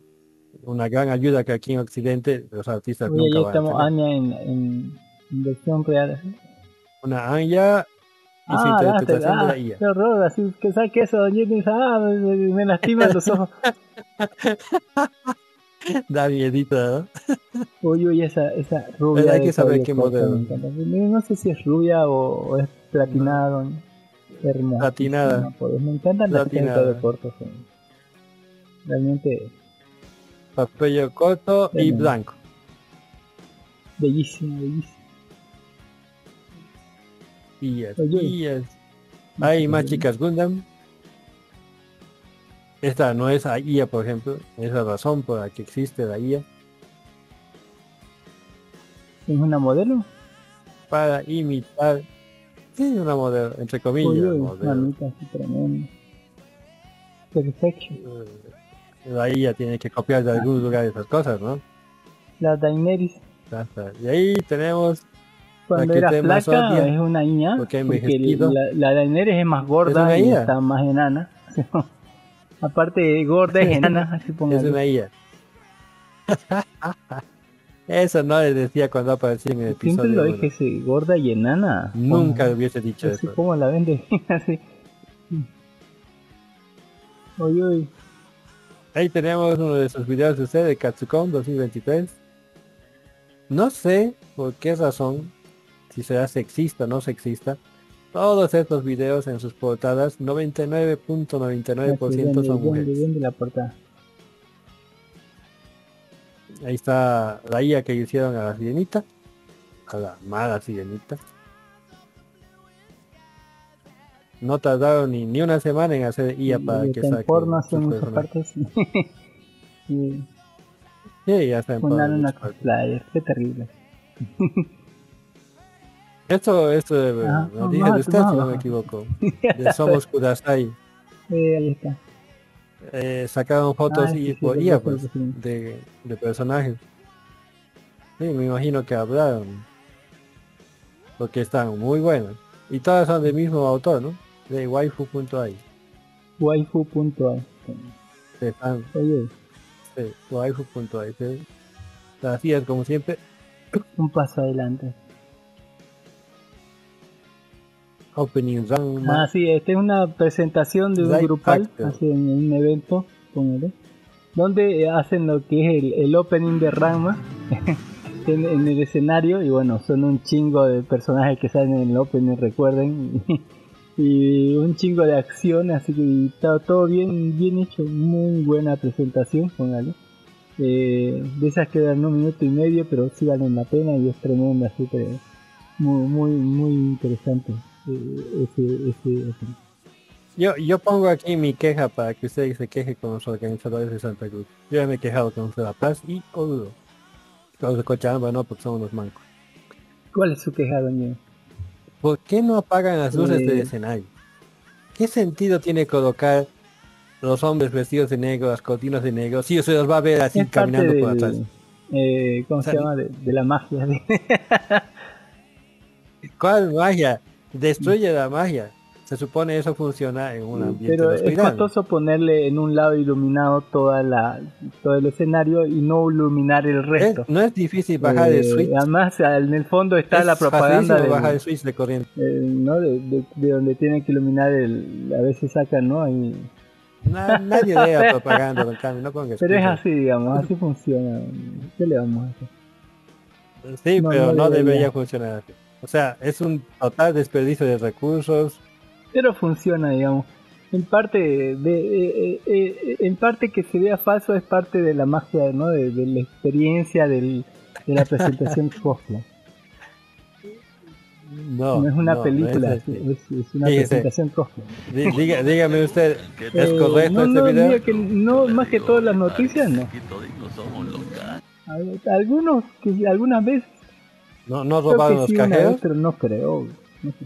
una gran ayuda que aquí en Occidente los artistas Oye, nunca van a estamos tener. Anya en, en, versión real. Una Anya y su Ah, date, interpretación de ah, la IA. qué horror, así que saque eso, Jenny, ah, me, me- lastiman los ojos. Da miedito, ¿no? Oye, oye, esa, esa rubia. Pero hay de que saber qué modelo. No, no sé si es rubia o, o es platinada. ¿no? Hermosa. Platinada. Pues me encantan las que tienen Platinada. Realmente Papello corto y blanco. IAS, Oye. IAS. Hay más chicas Gundam. Esta no es a IA, por ejemplo. Es la razón por la que existe la IA. ¿Es una modelo? Para imitar. Sí, una modelo, entre comillas. Oye, modelo. mamita, así tremenda. Perfecto. La IA tiene que copiar de algún lugar esas cosas, ¿no? La Daenerys, Ya. Y ahí tenemos cuando era flaca, odia, es una niña. porque la, la Daenerys es más gorda y está más enana. Aparte gorda es enana, así Es una IA. Eso no le decía cuando aparecía en el Siempre episodio. lo uno. dije, sí, gorda y enana. Nunca ¿Cómo? hubiese dicho Así eso. como la vende, así. Oye, oye. Ahí tenemos uno de sus videos de usted de Katsucon 2023. No sé por qué razón, si será sexista o no sexista, todos estos videos en sus portadas, 99.99% Vende, son vende, mujeres. vende la portada. Ahí está la IA que hicieron a la sirenita, a la mala sirenita. No tardaron ni, ni una semana en hacer IA para Y que saque porno en muchas partes. y Sí, ya está en una cosplayer, qué terrible. Esto, esto de, Ah, lo no, dije de usted, si no me equivoco. De Somos Kudasai. Eh, ahí está. Eh, sacaron fotos Ah, sí, y sí, por lo IA, vi, pues, de, de personajes. Sí, me imagino que hablaron. Porque están muy buenos. Y todas son del mismo autor, ¿no? De waifu.ai. Waifu.ai. Están, Oye, sí, waifu.ai. sí. IAs, como siempre, un paso adelante. opening run. Ah, sí, esta es una presentación de un grupal, así en un evento, donde eh, hacen lo que es el, el opening de Ranma en, en el escenario y bueno, son un chingo de personajes que salen en el opening, recuerden, y, un chingo de acción, así que está todo bien, bien hecho, muy buena presentación, póngale. Eh, de esas que dan un minuto y medio, pero sí valen la pena y es tremenda, súper, muy, muy, muy interesante. eh, ese, ese, ese- Yo, yo pongo aquí mi queja para que usted se queje con los organizadores de Santa Cruz. Yo ya me he quejado con La Paz y Oruro. Los de Cochabamba no, porque son unos mancos. ¿Cuál es su queja, doña? ¿Por qué no apagan las luces del escenario? ¿Qué sentido tiene colocar los hombres vestidos de negro, las cortinas de negro? Si se los va a ver así Es caminando por atrás. eh, ¿Cómo O sea, se llama? De, de la magia. ¿Cuál magia? Destruye la magia. Se supone eso funciona en un ambiente Pero de es costoso ponerle en un lado iluminado toda la, todo el escenario y no iluminar el resto. no es difícil bajar el Eh, switch. Además, en el fondo está Es la propaganda del- bajar el switch de corriente. eh, ¿no? de, de- de donde tienen que iluminar el... A veces sacan, ¿no? Na- nadie la propaganda del cambio, no pongas Pero es así, digamos, así funciona. ¿Qué le vamos a hacer? Sí, No, pero no no, debería. debería funcionar así. O sea, es un total desperdicio de recursos. Pero funciona, digamos. En parte, de, eh, eh, eh, en parte que se vea falso es parte de la magia, ¿no? De, de la experiencia del, de la presentación cosplay. No, No es una no, película, no es así. es, es una Fíjese. presentación cosplay. Dí- diga- dígame usted, ¿es Eh, correcto no, este video? mira que no, más que todas las noticias, no. Al- Algunos, que algunas veces. ¿No, no creo robaron que los sí, cajeros? vez, pero no creo. no sé.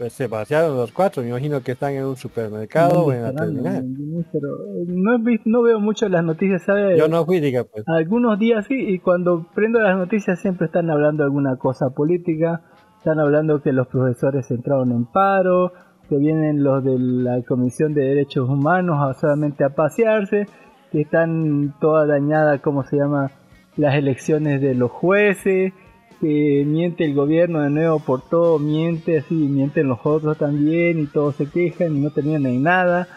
Pues se vaciaron los cuatro, me imagino que están en un supermercado o en la terminal. Eh, no, he no veo mucho las noticias, ¿sabe? Yo no fui, diga pues. Algunos días sí, y cuando prendo las noticias siempre están hablando de alguna cosa política, están hablando que los profesores entraron en paro, que vienen los de la Comisión de Derechos Humanos a solamente a pasearse, que están toda dañada, ¿cómo se llama? Las elecciones de los jueces, que miente el gobierno de nuevo por todo, miente así, mienten los otros también, y todos se quejan y no terminan en nada.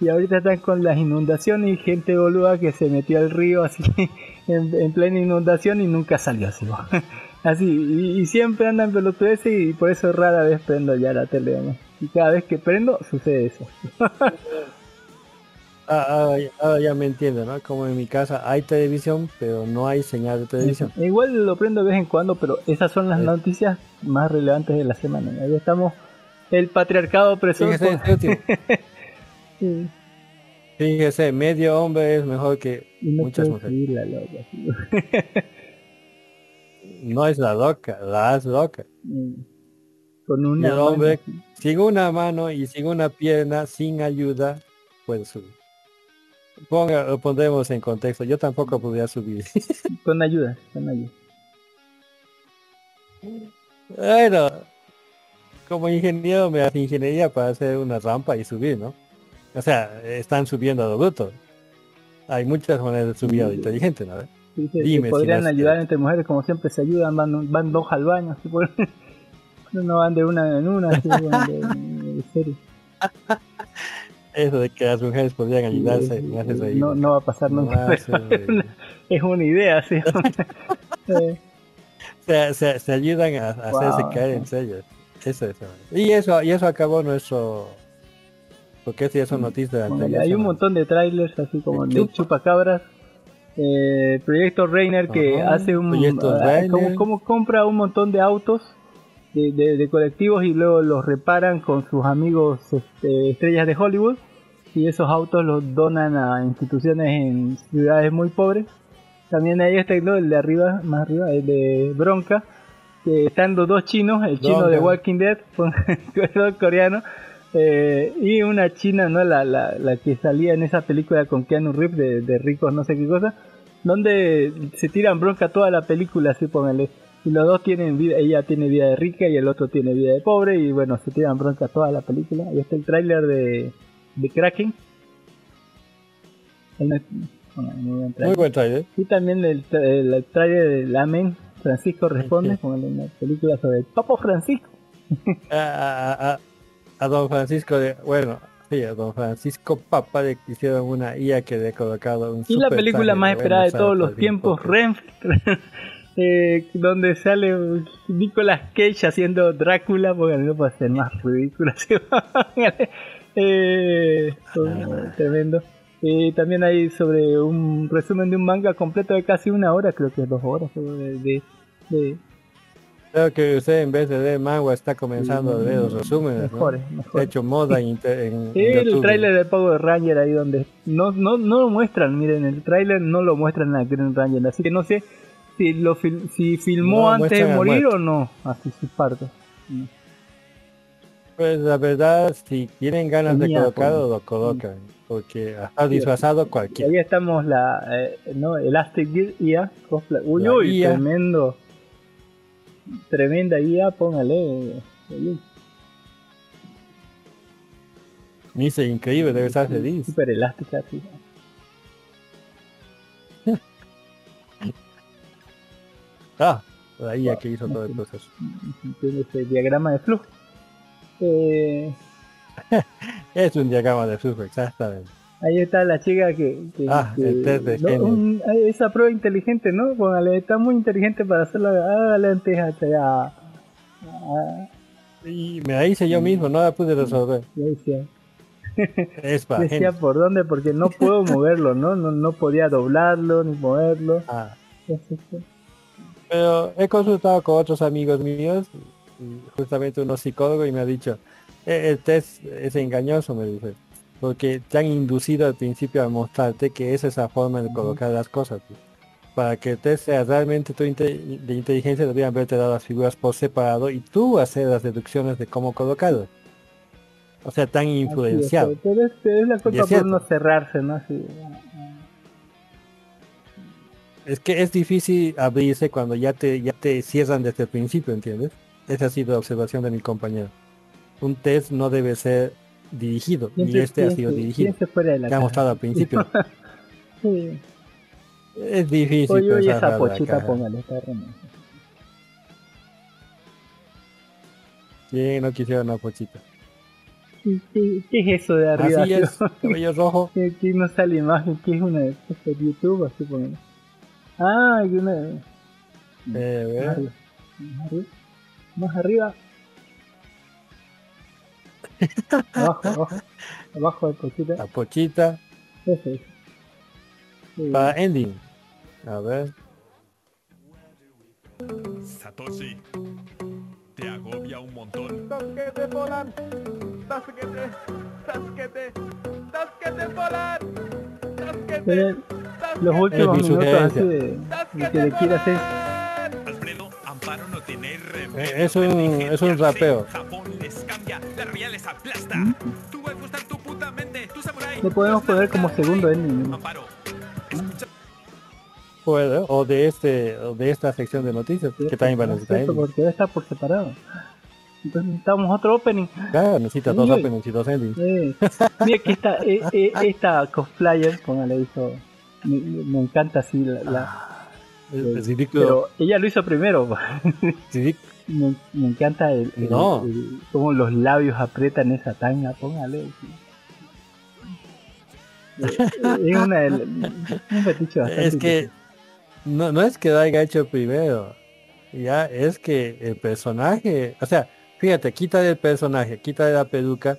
Y ahorita están con las inundaciones y gente boluda que se metió al río así en, en plena inundación y nunca salió así. Así, y, y siempre andan pelotudeces y por eso rara vez prendo ya la tele. ¿no? Y cada vez que prendo sucede eso. Ah, ah, ya- ah, ya me entiendo, ¿no? Como en mi casa hay televisión, pero no hay señal de televisión. Igual lo prendo de vez en cuando, pero esas son las noticias más relevantes de la semana. Ahí estamos. El patriarcado opresor. Fíjese. Sí. Fíjese, medio hombre es mejor que no muchas mujeres. la loca. No es la loca, la es loca. Con mano hombre sin una mano y sin una pierna, sin ayuda, puede subir. Ponga, lo pondremos en contexto. Yo tampoco podría subir. Con ayuda, con ayuda. bueno, como ingeniero me hace ingeniería para hacer una rampa y subir, ¿no? O sea, están subiendo a lo bruto. Hay muchas maneras de subir a lo inteligente, ¿no? Dice que Dime podrían ayudar entre mujeres como siempre se ayudan, van, van dos al baño, así por- no van de una en una, así, van de, de serie. Eso de que las mujeres podrían ayudarse me hace reír. No, no va a pasar nunca. es una- es una idea, sí. Se, se, se ayudan a, a hacerse caer en serio. Eso es. Y eso, y eso acabó nuestro porque eso ya son noticias de la Póngale, anterior Hay un montón de trailers, así como de Chupacabras. Eh, Proyecto Reiner que hace un. Ah, Reiner. como, como compra un montón de autos de, de- de colectivos y luego los reparan con sus amigos este, estrellas de Hollywood. Y esos autos los donan a instituciones en ciudades muy pobres. También hay este, ¿no? el de arriba, más arriba, el de Bronca. Que están los dos chinos, el chino de. Walking Dead, el coreano. Eh, y una china, ¿no? La, la, la que salía en esa película con Keanu Reeves de, de ricos, no sé qué cosa, donde se tiran bronca toda la película, así póngale. Y los dos tienen vida, ella tiene vida de rica y el otro tiene vida de pobre, y bueno, se tiran bronca toda la película. Ahí está el tráiler de, de Kraken. El- bueno, muy buen Muy buen trailer. Y también el, tra- el trailer de Lamen, Francisco responde, como en una película sobre el Papa Francisco. A, a- a- a don Francisco de, bueno, sí, a don Francisco Papa le hicieron una IA que le ha colocado un Y la super película traje más esperada de todos los tiempos, Renfield, eh, donde sale Nicolas Cage haciendo Drácula, porque no puede ser más ridículo. eh, oh, tremendo. Eh, también hay sobre un resumen de un manga completo de casi una hora, creo que dos horas. De, de- de- Creo que usted en vez de leer manga está comenzando a ver los resúmenes, ¿no? Mejores, Se ha hecho moda en, en Sí, el tráiler de Power Ranger ahí donde no, no, no lo muestran, miren, el tráiler no lo muestran a Green Ranger, así que no sé si lo fil- si filmó No, antes de morir o no, así su parto. No. Pues la verdad, si tienen ganas de colocarlo, pues. lo colocan. Porque está disfrazado cualquiera. ahí estamos la eh, no Elastic Gear IA cosplay. Uy, La uy, IA. tremendo. Tremenda IA, póngale. Dice, increíble, debe estar feliz. Super elástica, sí. Ah, ahí ya que hizo todo el proceso. Tiene ese diagrama de flujo. Eh, Es un diagrama de flujo, exactamente. ahí está la chica que, que- Ah, que- el test de no, un- esa prueba inteligente, ¿no? Póngale, está muy inteligente para hacerla. Hágale antes hasta ya. Ah, Y me la hice yo mismo, no la pude resolver. decía. Es para Decía por dónde, porque no puedo moverlo, ¿no? No, no podía doblarlo ni moverlo. Ah. Pero he consultado con otros amigos míos, y justamente uno psicólogo, y me ha dicho, "Eh, el test es engañoso, me dice, porque te han inducido al principio a mostrarte que es esa forma de colocar las cosas. pues. Para que el test sea realmente tu inte- de inteligencia, deberían haberte dado las figuras por separado y tú hacer las deducciones de cómo colocarlas. O sea, tan es, influenciado. pero es, es la culpa es por no cerrarse, ¿no? Así, Es que es difícil abrirse cuando ya te, ya te cierran desde el principio, ¿entiendes? Esa ha sido la observación de mi compañero. Un test no debe ser dirigido, y este ha sido dirigido. fuera de la Te ha mostrado al principio. sí. es difícil Oye, oye, esa pochita, póngale, está. Bien, no quisiera una pochita. ¿Qué, qué, qué es eso de arriba? Así es, cabello rojo. Aquí no sale imagen, que es una de YouTube, así póngale. Ah, hay una... Eh, Más ve. arriba. Más arriba. Abajo, abajo. Abajo de pochita. La pochita Eso es. Sí. para ending. A ver. Satoshi, te agobia un montón. Volar. Volar. Los últimos minutos así sugerencia. de, de que le quiera hacer. Alfredo, Amparo Es un, es un rapeo. Samurai. Le podemos poner como segundo ending. Puede, o de este, o de esta sección de noticias, que también van a necesitar porque estar por separado. Entonces necesitamos otro opening. Claro, necesita dos openings y dos endings. Eh, Mira que esta, eh, eh, esta cosplayer, póngale hizo. Me, me encanta así la. eh, ridículo. pero ella lo hizo primero. Ridic- me, me encanta el, el- No. el- cómo los labios aprietan esa tanga, póngale. Es una del- un fetiche bastante Es que no, no es que lo haya hecho primero, ya es que el personaje, o sea, fíjate, quita el personaje, quita la peluca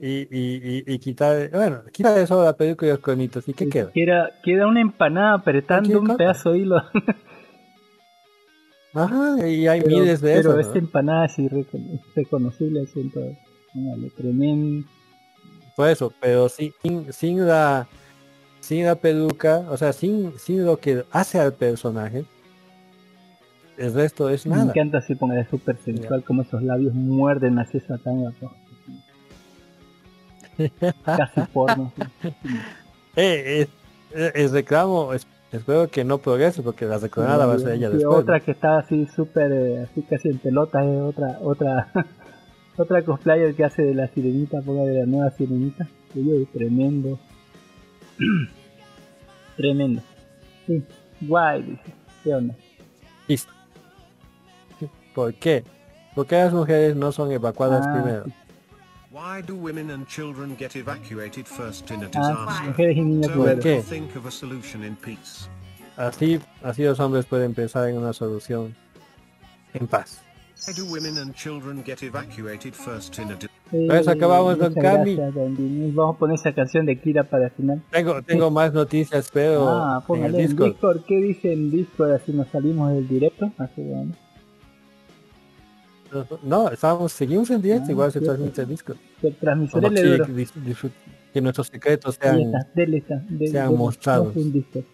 y, y, y, y quitar, bueno, quita solo la peluca y los cuernitos, ¿y qué queda? Queda, queda una empanada apretando un pedazo de hilo. Ajá, y hay pero, miles de pero eso. esta empanada es irreco- es reconocible, siento. Póngale, tremendo. Por eso, pero sin, sin la sin la peluca, o sea, sin, sin lo que hace al personaje, el resto es Me nada. encanta así, póngale súper sensual, como esos labios muerden así esa tanga. Casi porno. sí. Eh, eh, el reclamo, es- espero que no progrese porque la reclamada va a ser ella Sí, después. otra que estaba así súper, eh, así casi en pelota, es otra, otra, otra cosplayer que hace de la sirenita, ponga de la nueva sirenita. Tremendo. tremendo. Sí, guay, dice. ¿Qué onda? Listo. ¿Por qué? Porque las mujeres no son evacuadas Ah, primero. Why do women and children get evacuated first in a Ah, disaster? mujeres y niños so ¿Por we qué? can think of a solution in peace. Así, así los hombres pueden pensar en una solución en paz. Why do women and children get evacuated first in a di- Pues acabamos, don Cami. Vamos a poner esa canción de Kira para el final. Tengo, tengo más noticias, pero ah, en el Discord. Discord. ¿Qué dice en Discord? Así nos salimos del directo. Así bueno. No, estamos, seguimos en directo, Ah, igual se transmite el Discord. Que transmisor nuestros secretos sean sean mostrados. Discord.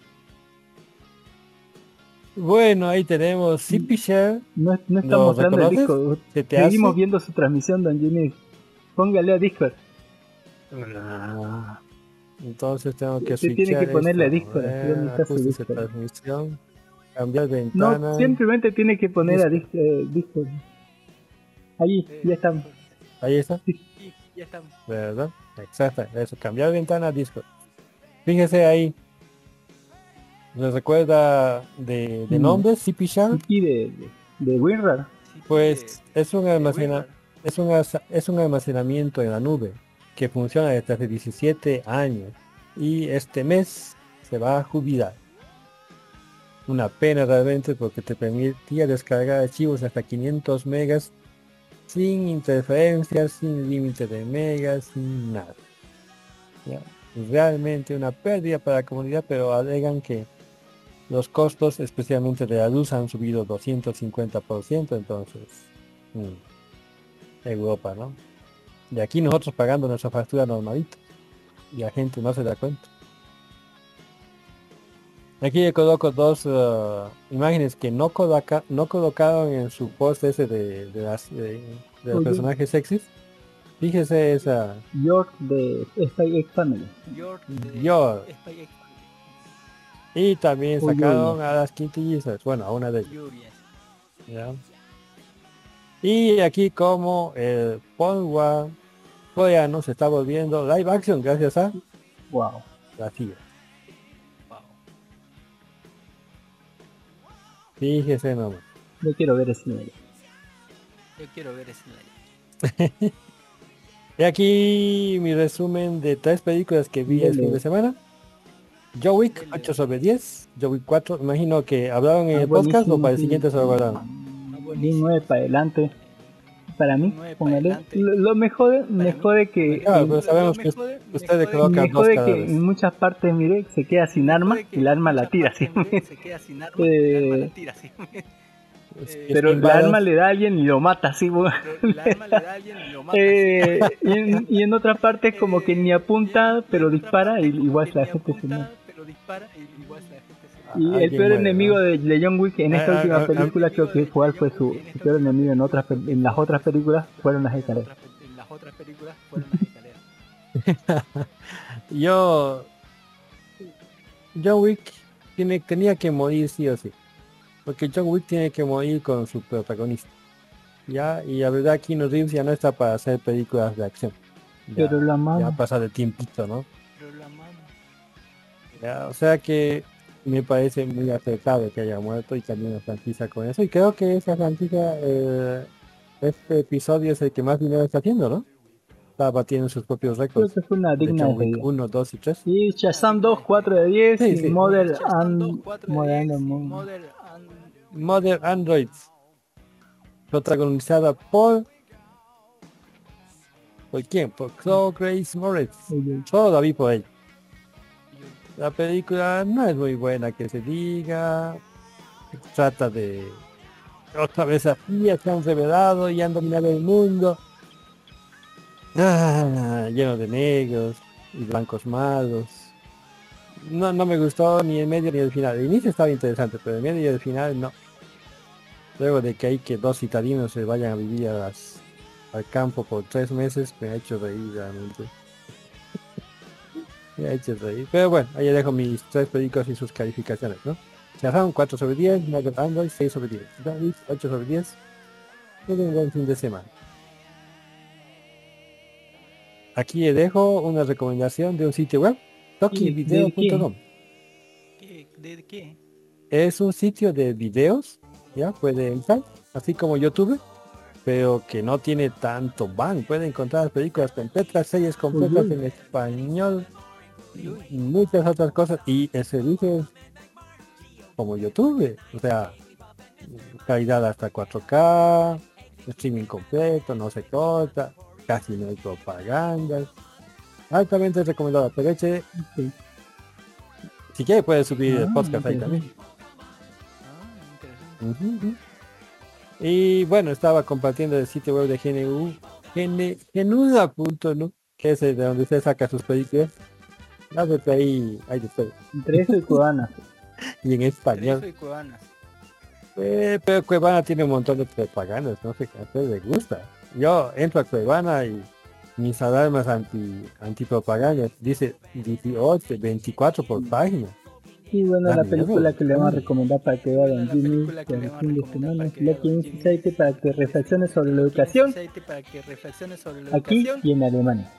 Bueno, ahí tenemos Share. No, no está ¿Lo mostrando el disco. ¿Se te Seguimos hace? viendo su transmisión, Don Jimmy. Póngale a Discord. Ah, Entonces tengo que Usted tiene que ponerle a esto. Discord, A Discord. Cambiar ventana. No, simplemente tiene que poner a Dis- eh, ya estamos. Ahí está. Ya estamos. ¿Verdad? Exacto. Eso, cambiar ventana a Discord. Fíjese ahí. ¿Les recuerda de, de Mm. nombre? CP Sharp. Aquí de, de, de WinRAR. Pues es un, almacena- es, un, es un almacenamiento en la nube que funciona desde hace 17 años y este mes se va a jubilar. Una pena realmente porque te permitía descargar archivos hasta 500 megas sin interferencias, sin límite de megas, sin nada. Realmente una pérdida para la comunidad, pero alegan que los costos, especialmente de la luz, han subido 250%, entonces... mm, Europa, ¿no? Y aquí nosotros pagando nuestra factura normalita. Y la gente no se da cuenta. Aquí le coloco dos eh, imágenes que no, coloca, no colocaron en su post ese de, de las, de, de los personajes sexys. Fíjese esa... York de SpaceX Family. Yo. Y también sacaron a las quintillizas, bueno, a una de ellas. ¿ya? Y aquí como el War coreano se está volviendo live action gracias a Wow. la CIA. Fíjese nomás. Yo quiero ver ese nivel. Yo quiero ver ese nivel. Y aquí mi resumen de tres películas que vi el Dale. fin de semana. Joe Wick 8 sobre 10, Joe Wick 4, imagino que hablaron en Ah, el podcast o para el siguiente se lo guardaron. Di 9 para adelante. Para mí, póngale. Lo, lo mejor, mejor de que. Claro, pero sabemos que usted le coloca me jode que en muchas partes, mire, se queda sin arma y el arma la tira así. Se queda sin arma y Eh, el arma la tira así. Pero sin la arma le da a alguien y lo mata así. bo- El arma le da a alguien y lo mata. Eh, y, en, y en otras partes como que ni apunta, pero dispara y igual la gente se muere. Pero dispara y igual la gente se Y el peor muere, enemigo de, de John Wick en esta Ah, última ah, ah, película creo que cuál fue su, su peor enemigo en otras en las otras películas fueron las escaleras. En las otras películas fueron las escaleras. Yo John Wick tiene, tenía que morir sí o sí. Porque John Wick tiene que morir con su protagonista. Ya, y la verdad Keanu Reeves ya no está para hacer películas de acción. Ya, Pero lo amamos. ya pasa de tiempito, ¿no? Ya, o sea que me parece muy acertado que haya muerto y también la franquicia con eso. Y creo que esa franquicia, eh, este episodio es el que más dinero está haciendo, ¿no? Está batiendo sus propios Creo récords. que fue una de digna despedida. 1, 2 y 3. Y Shazam 2, 4 de 10 Sí, y sí. Model and Model Androids. Protagonizada por... ¿Por quién? Por Chloe Grace Moretz. Solo la vi por ella. La película no es muy buena que se diga. Trata de... Otra vez así, se han revelado y han dominado el mundo. Ah, lleno de negros y blancos malos. No, no me gustó ni el medio ni el final. El inicio estaba interesante, pero el medio y el final no. Luego de que hay que dos italianos se vayan a vivir al campo por tres meses, me ha hecho reír realmente. Pero bueno, ahí dejo mis tres películas y sus calificaciones, ¿no? Shazam 4 sobre 10, Mother Android 6 sobre 10, David 8 sobre 10. Todo un buen fin de semana. Aquí le dejo una recomendación de un sitio web, tokivideo.com. ¿De qué? Es un sitio de videos, ya puede entrar, así como YouTube, pero que no tiene tanto ban. Puede encontrar películas completas, series completas Ujú. en español muchas otras cosas. Y el servicio es como YouTube, o sea, calidad hasta 4K, streaming completo, no se corta, casi no hay propaganda. Altamente recomendado, pero eche, si quiere puede subir el Ah, podcast ahí también. Ujú. Y bueno, estaba compartiendo el sitio web de GNU, gene- genuda.nu, que es de donde usted saca sus películas. La verdad ahí de todo. Entre eso y Cubanas. Y en español. Eso y cubanas. Eh, pero Cuevana tiene un montón de propagandas, no sé qué hacer, le gusta. Yo entro a Cuevana y mis alarmas anti antipropaganda dice 18, 24 por página. Y bueno, Da la película que le vamos a recomendar para que vean Jimmy el fin de semana es Society para que reflexione sobre la educación Aceite para que reflexiones sobre la aquí y en Alemania.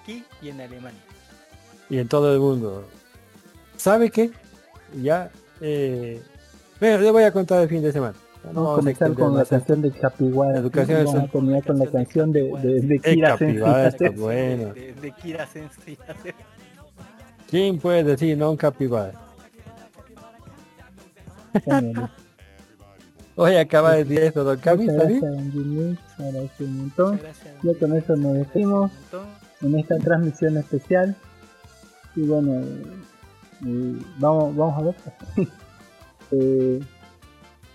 aquí y en Alemania. Y en todo el mundo. ¿Sabe qué? Ya, eh, bueno, le voy a contar el fin de semana. Vamos a vamos a comenzar con la canción de Capiwara. Educación es Vamos a terminar con la canción de, de, de Kira bueno. De, de Kira. ¿Quién puede decir no un capibara? Hoy acaba de Don Cami, Muchas ¿está bien? gracias, Don un montón. Ya con eso nos despedimos en esta transmisión especial. Y bueno, eh, eh, vamos, vamos a ver. Eh,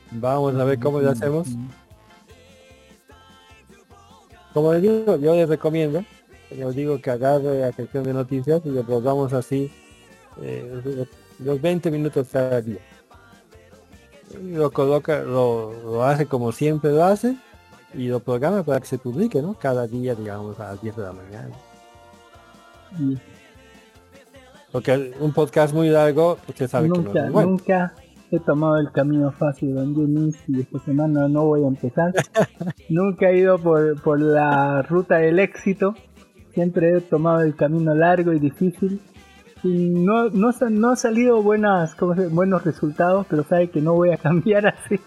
Vamos a ver cómo lo hacemos. Como les digo, yo les recomiendo, yo digo que agarre la sección de noticias y lo volvamos así eh, los- los 20 minutos cada día. Y lo coloca, lo, lo hace como siempre lo hace y lo programa para que se publique, ¿no? Cada día, digamos, a las 10 de la mañana. Porque un podcast muy largo, usted sabe que no nunca, es muy bueno. nunca he tomado el camino fácil, Don Jimmy. Y esta semana no voy a empezar. nunca he ido por, por la ruta del éxito. Siempre he tomado el camino largo y difícil. Y no, no, no ha salido buenas, ¿cómo se- buenos resultados, pero sabe que no voy a cambiar así.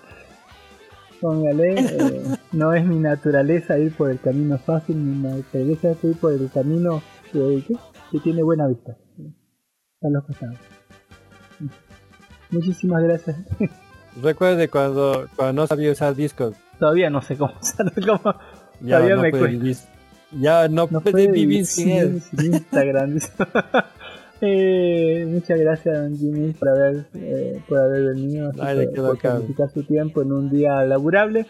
Póngale, eh, no es mi naturaleza ir por el camino fácil, mi naturaleza es ir por el camino que, que- que tiene buena vista. A los costados. Muchísimas gracias. Recuerde cuando, cuando no sabía usar Discord. Todavía no sé cómo usarlo, cómo- Ya todavía no me cuesta. vivir. Ya no, puede puede vivir sin él. sin Instagram. Eh, muchas gracias, Jimmy, por haber, eh, por haber venido, de por- sacrificar su tiempo en un día laburable.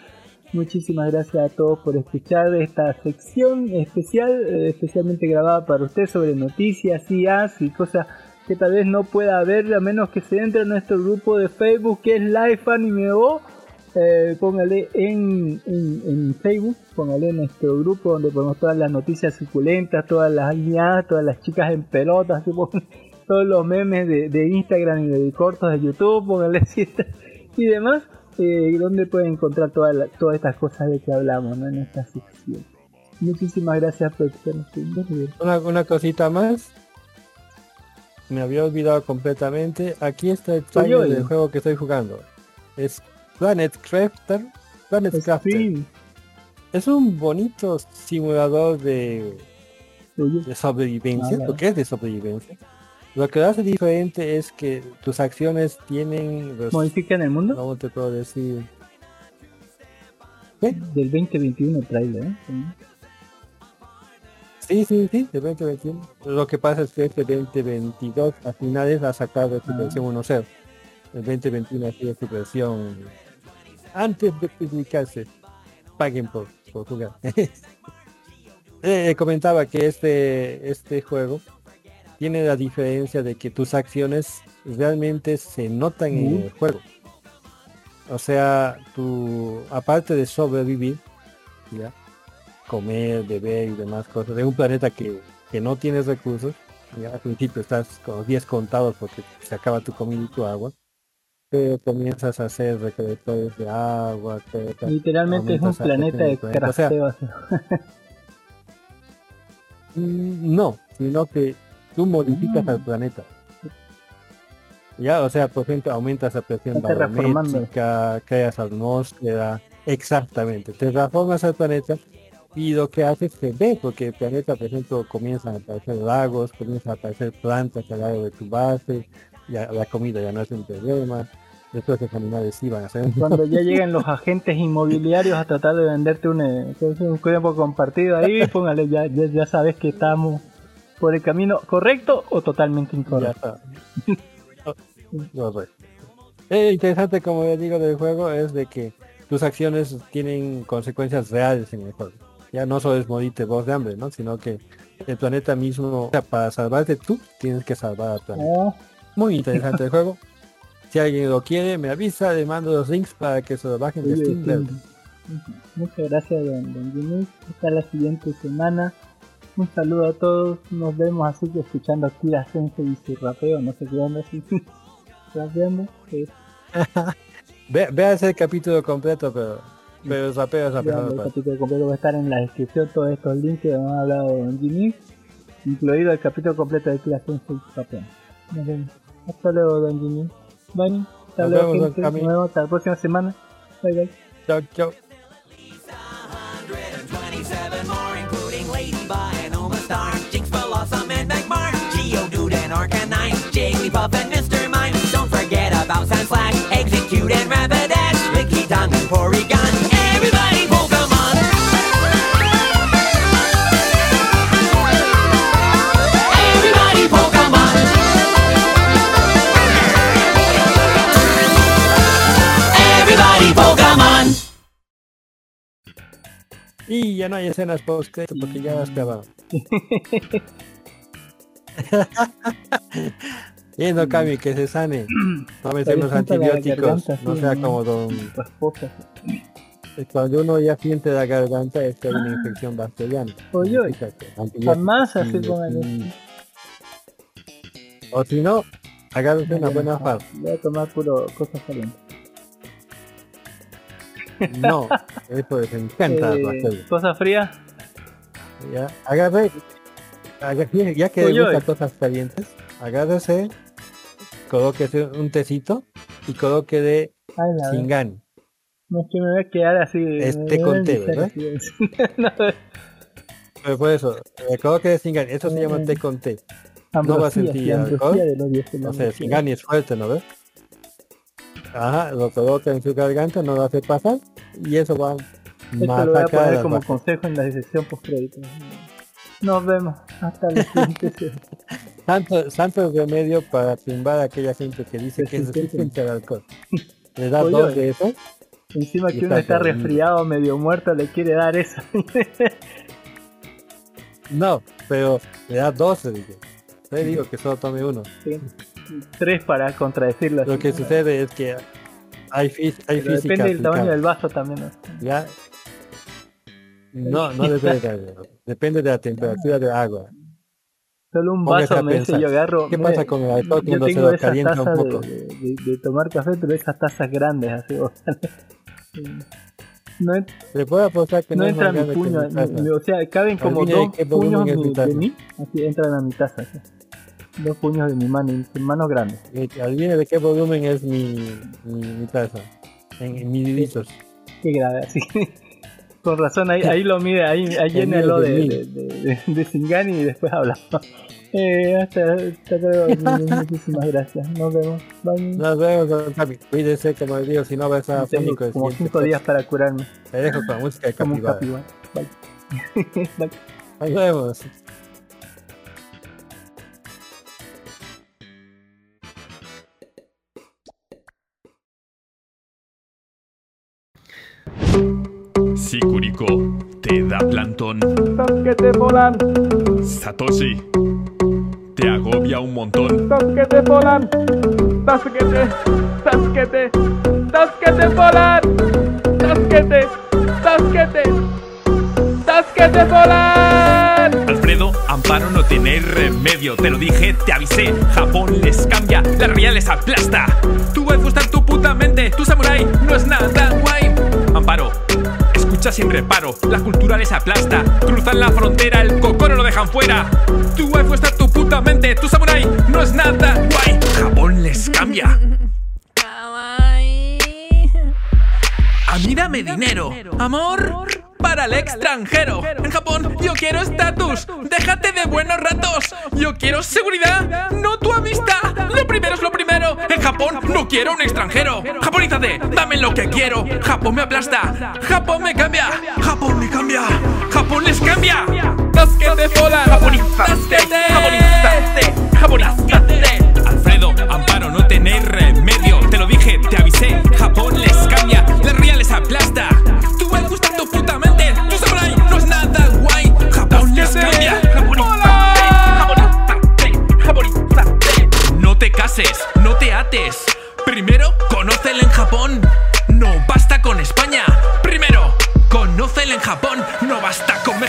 Muchísimas gracias a todos por escuchar esta sección especial, eh, especialmente grabada para usted sobre noticias, IAs y cosas que tal vez no pueda ver a menos que se entre a nuestro grupo de Facebook que es Life Anime O. Eh, póngale en, en, Facebook, póngale en nuestro grupo donde ponemos todas las noticias suculentas, todas las aliadas, todas las chicas en pelotas, todos los memes de, de Instagram y de cortos de YouTube, póngale así y demás, eh, donde pueden encontrar todas estas cosas de que hablamos en esta sección. Muchísimas gracias por escucharnos. Una, una cosita más. Me había olvidado completamente. Aquí está el trailer del juego que estoy jugando. Es Planet Crafter. Planet Crafter. Es un bonito simulador de, de sobrevivencia. Ah, Porque es de sobrevivencia. Lo que lo hace diferente es que tus acciones tienen... los- ¿Modifican el mundo? ¿Cómo te puedo decir? Del 2021 trailer, ¿eh? Sí, sí, sí, de 2021. Lo que pasa es que este 2022 a finales ha sacado su versión 1.0. El 2021 ha sido su versión antes de publicarse. Paguen por, por jugar. Eh, comentaba que este, este juego tiene la diferencia de que tus acciones realmente se notan en Mm. el juego. O sea, tu aparte de sobrevivir, ¿ya? Comer, beber y demás cosas, de un planeta que, que no tienes recursos, ya al principio estás con los días contados porque se acaba tu comida y tu agua, pero comienzas a hacer recolectores de agua, Literalmente es un planeta de. O sea, crafteo. así. Mm, No, sino que tú modificas al planeta. Ya, o sea, por ejemplo, aumentas la presión barométrica, creas atmósfera, exactamente, terraformas al planeta y lo que hace es que ve, porque el planeta, por ejemplo, comienzan a aparecer lagos, comienzan a aparecer plantas al lado de tu base, ya la comida ya no es un problema, después los animales sí van a ser Cuando ya lleguen los agentes inmobiliarios a tratar de venderte un, eh, que es un tiempo compartido ahí, póngale, ya, ya, ya sabes que estamos por el camino correcto o totalmente incorrecto. Correcto. Eh, interesante, como les digo, del juego es de que tus acciones tienen consecuencias reales en el juego. Ya no solo es morirte vos de hambre, ¿no? Sino que el planeta mismo, o sea, para salvarte tú, tienes que salvar al planeta. Oh. Muy interesante el juego. Si alguien lo quiere, me avisa, le mando los links para que se lo bajen de Steam. sí. Muchas gracias, don, don Jimmy. Hasta la siguiente semana. Un saludo a todos. Nos vemos así que escuchando a Kira Sensei y su rapeo. No sé qué onda así. Rapeando. eh, Ve, veas el capítulo completo, pero, pero el pasa. capítulo completo va a estar en la descripción. Todos estos links que hemos hablado de don Jimmy. Incluido el capítulo completo de. Nos vemos. Hasta luego, don Jimmy. Bye. Hasta Nos luego, vemos, don gente. Nos vemos hasta la próxima semana. Bye, bye. Chao, chao. 27 more, including Ladybug and Oma Star, Jinx, Blossom, and Magmar, Geodude and Arcanine, Jigglypuff and Mr. Mime. Don't forget about Sandslash, Execute and Rapidash, Lickitung and Porygon. Y ya no hay escenas post porque ya las grabado. Y no Cami, que se sane. Tómese unos antibióticos. garganta, No sí, sea ¿no? como don. Cuando uno ya siente la garganta es que hay una infección bacteriana. Oye. Jamás así con el... O si no, agárrese una buena farsa. Voy a tomar puro cosas calientes. No, eso les encanta Eh. ¿Cosas frías? Ya, agarre, agarre- ya que le gusta cosas calientes, agárrese, colóquese un tecito y coloque de Singani. No es que me voy a quedar así. Este con té, ¿verdad? No, Pero por eso, eh, coloque de Singani, eso se llama té con té. No va a sentir alcohol. No sé. Singani es fuerte, ¿no ves? Ajá, lo coloca en su garganta, no lo hace pasar y eso va a Esto lo voy a poner como consejo en la sección post crédito. Nos vemos. Hasta la siguiente. Santo, santo remedio para tumbar a aquella gente que dice que es resistente al alcohol. Le da Oye, dos de eso. Encima que uno está resfriado, medio muerto, le quiere dar eso. No, pero le da 12, dije. Le digo que solo tome uno. Sí. Tres para contradecirlo. Lo que sucede es que hay, hay física depende del tamaño del vaso también. ¿no? Ya. No, no depende de Depende de la temperatura del agua. Solo un vaso me dice, pensar, yo agarro. ¿qué mire, pasa con el alcohol cuando se lo calienta un de, poco? de- de- de tomar café, pero esas tazas grandes, así. o sea, no, Le puedo apostar que no, no entra mi puño, mi o sea, caben como de dos puños mi- taza. de mí, así entran a mi taza. así. Dos puños de mi mano, y mi mano grande. Y Adivine de qué volumen es mi, mi, mi taza. En, en mililitros. Qué grave, así. Con razón, ahí, ahí lo mide, ahí, ahí mío de, de, de, de, Singani y después hablamos. Eh, hasta, hasta luego, muchísimas gracias. Nos vemos. Bye. Nos vemos, Capi. Cuídese, como les digo, si no vas a Tengo como siguiente 5 días para curarme. Te dejo con música de capibara. Bye. Bye. Nos vemos. Si Kuriko te da plantón, que te volan, Satoshi te agobia un montón. que te volan, tasquete, tasquete, tasquete volan, tasquete, tasquete, tasquete volan. Alfredo, Amparo no tenéis remedio, te lo dije, te avisé. Japón les cambia, la realidad les aplasta. Tu waifu está en tu puta mente, tu samurai no es nada guay. Amparo, escucha sin reparo, la cultura les aplasta. Cruzan la frontera, el cocoro lo dejan fuera. Tu waifu está tu puta mente, tu samurai no es nada guay. Japón les cambia. A mí dame dinero, amor para el extranjero. En Japón yo quiero estatus, déjate de buenos ratos. Yo quiero seguridad, no tu amistad. Lo primero es lo primero. En Japón no quiero un extranjero. Japonízate, dame lo que quiero. Japón me aplasta, Japón me cambia, Japón me cambia, Japón les cambia. Tasquete fola, japonízate, japonízate, japonízate. Alfredo, Amparo, no tenéis remedio. Te lo dije, te avisé. Japón les cambia, la realidad les aplasta. no te ates. Primero, conócelo en Japón. No basta con España. Primero, conócelo en Japón. No basta con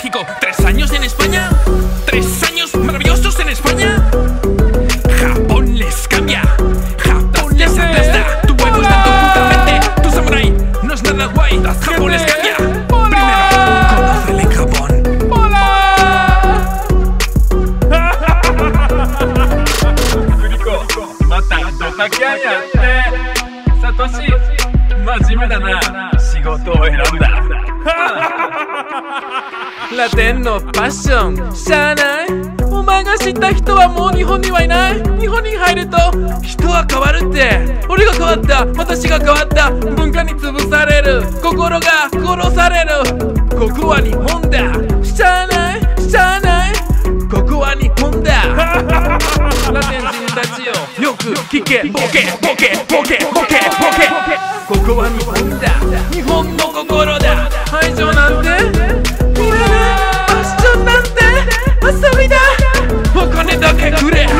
たドタキャンやって。サトシ真面目だな。仕事を選んだ。ラテンのパッション。しゃあない。お前が知った人はもう日本にはいない。日本に入ると人は変わるって。俺が変わった。私が変わった。文化に潰される。心が殺される。ここは日本だ。しゃあない。しゃあないは日本だ。ラテン人たちよ。よく聞け。ボケボケボケボケボケ。ここは日本だ。日本の心だ。愛情なんて？いらないファッションなんて？遊びだ。お金だけくれ。ス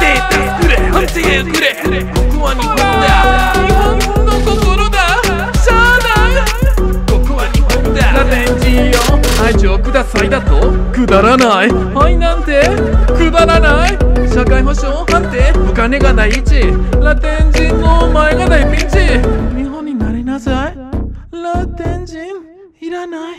テータスくれ。安定くれ。ここは日本だ。日本の心だ。しゃあない。ここは日本だ。ラテンいよ。愛情くださいだと？くだらない。愛なんて？くだらない。社会保障判定お金が第一ラテン人のお前が大ピンチ。日本になりなさい。ラテン人いらない。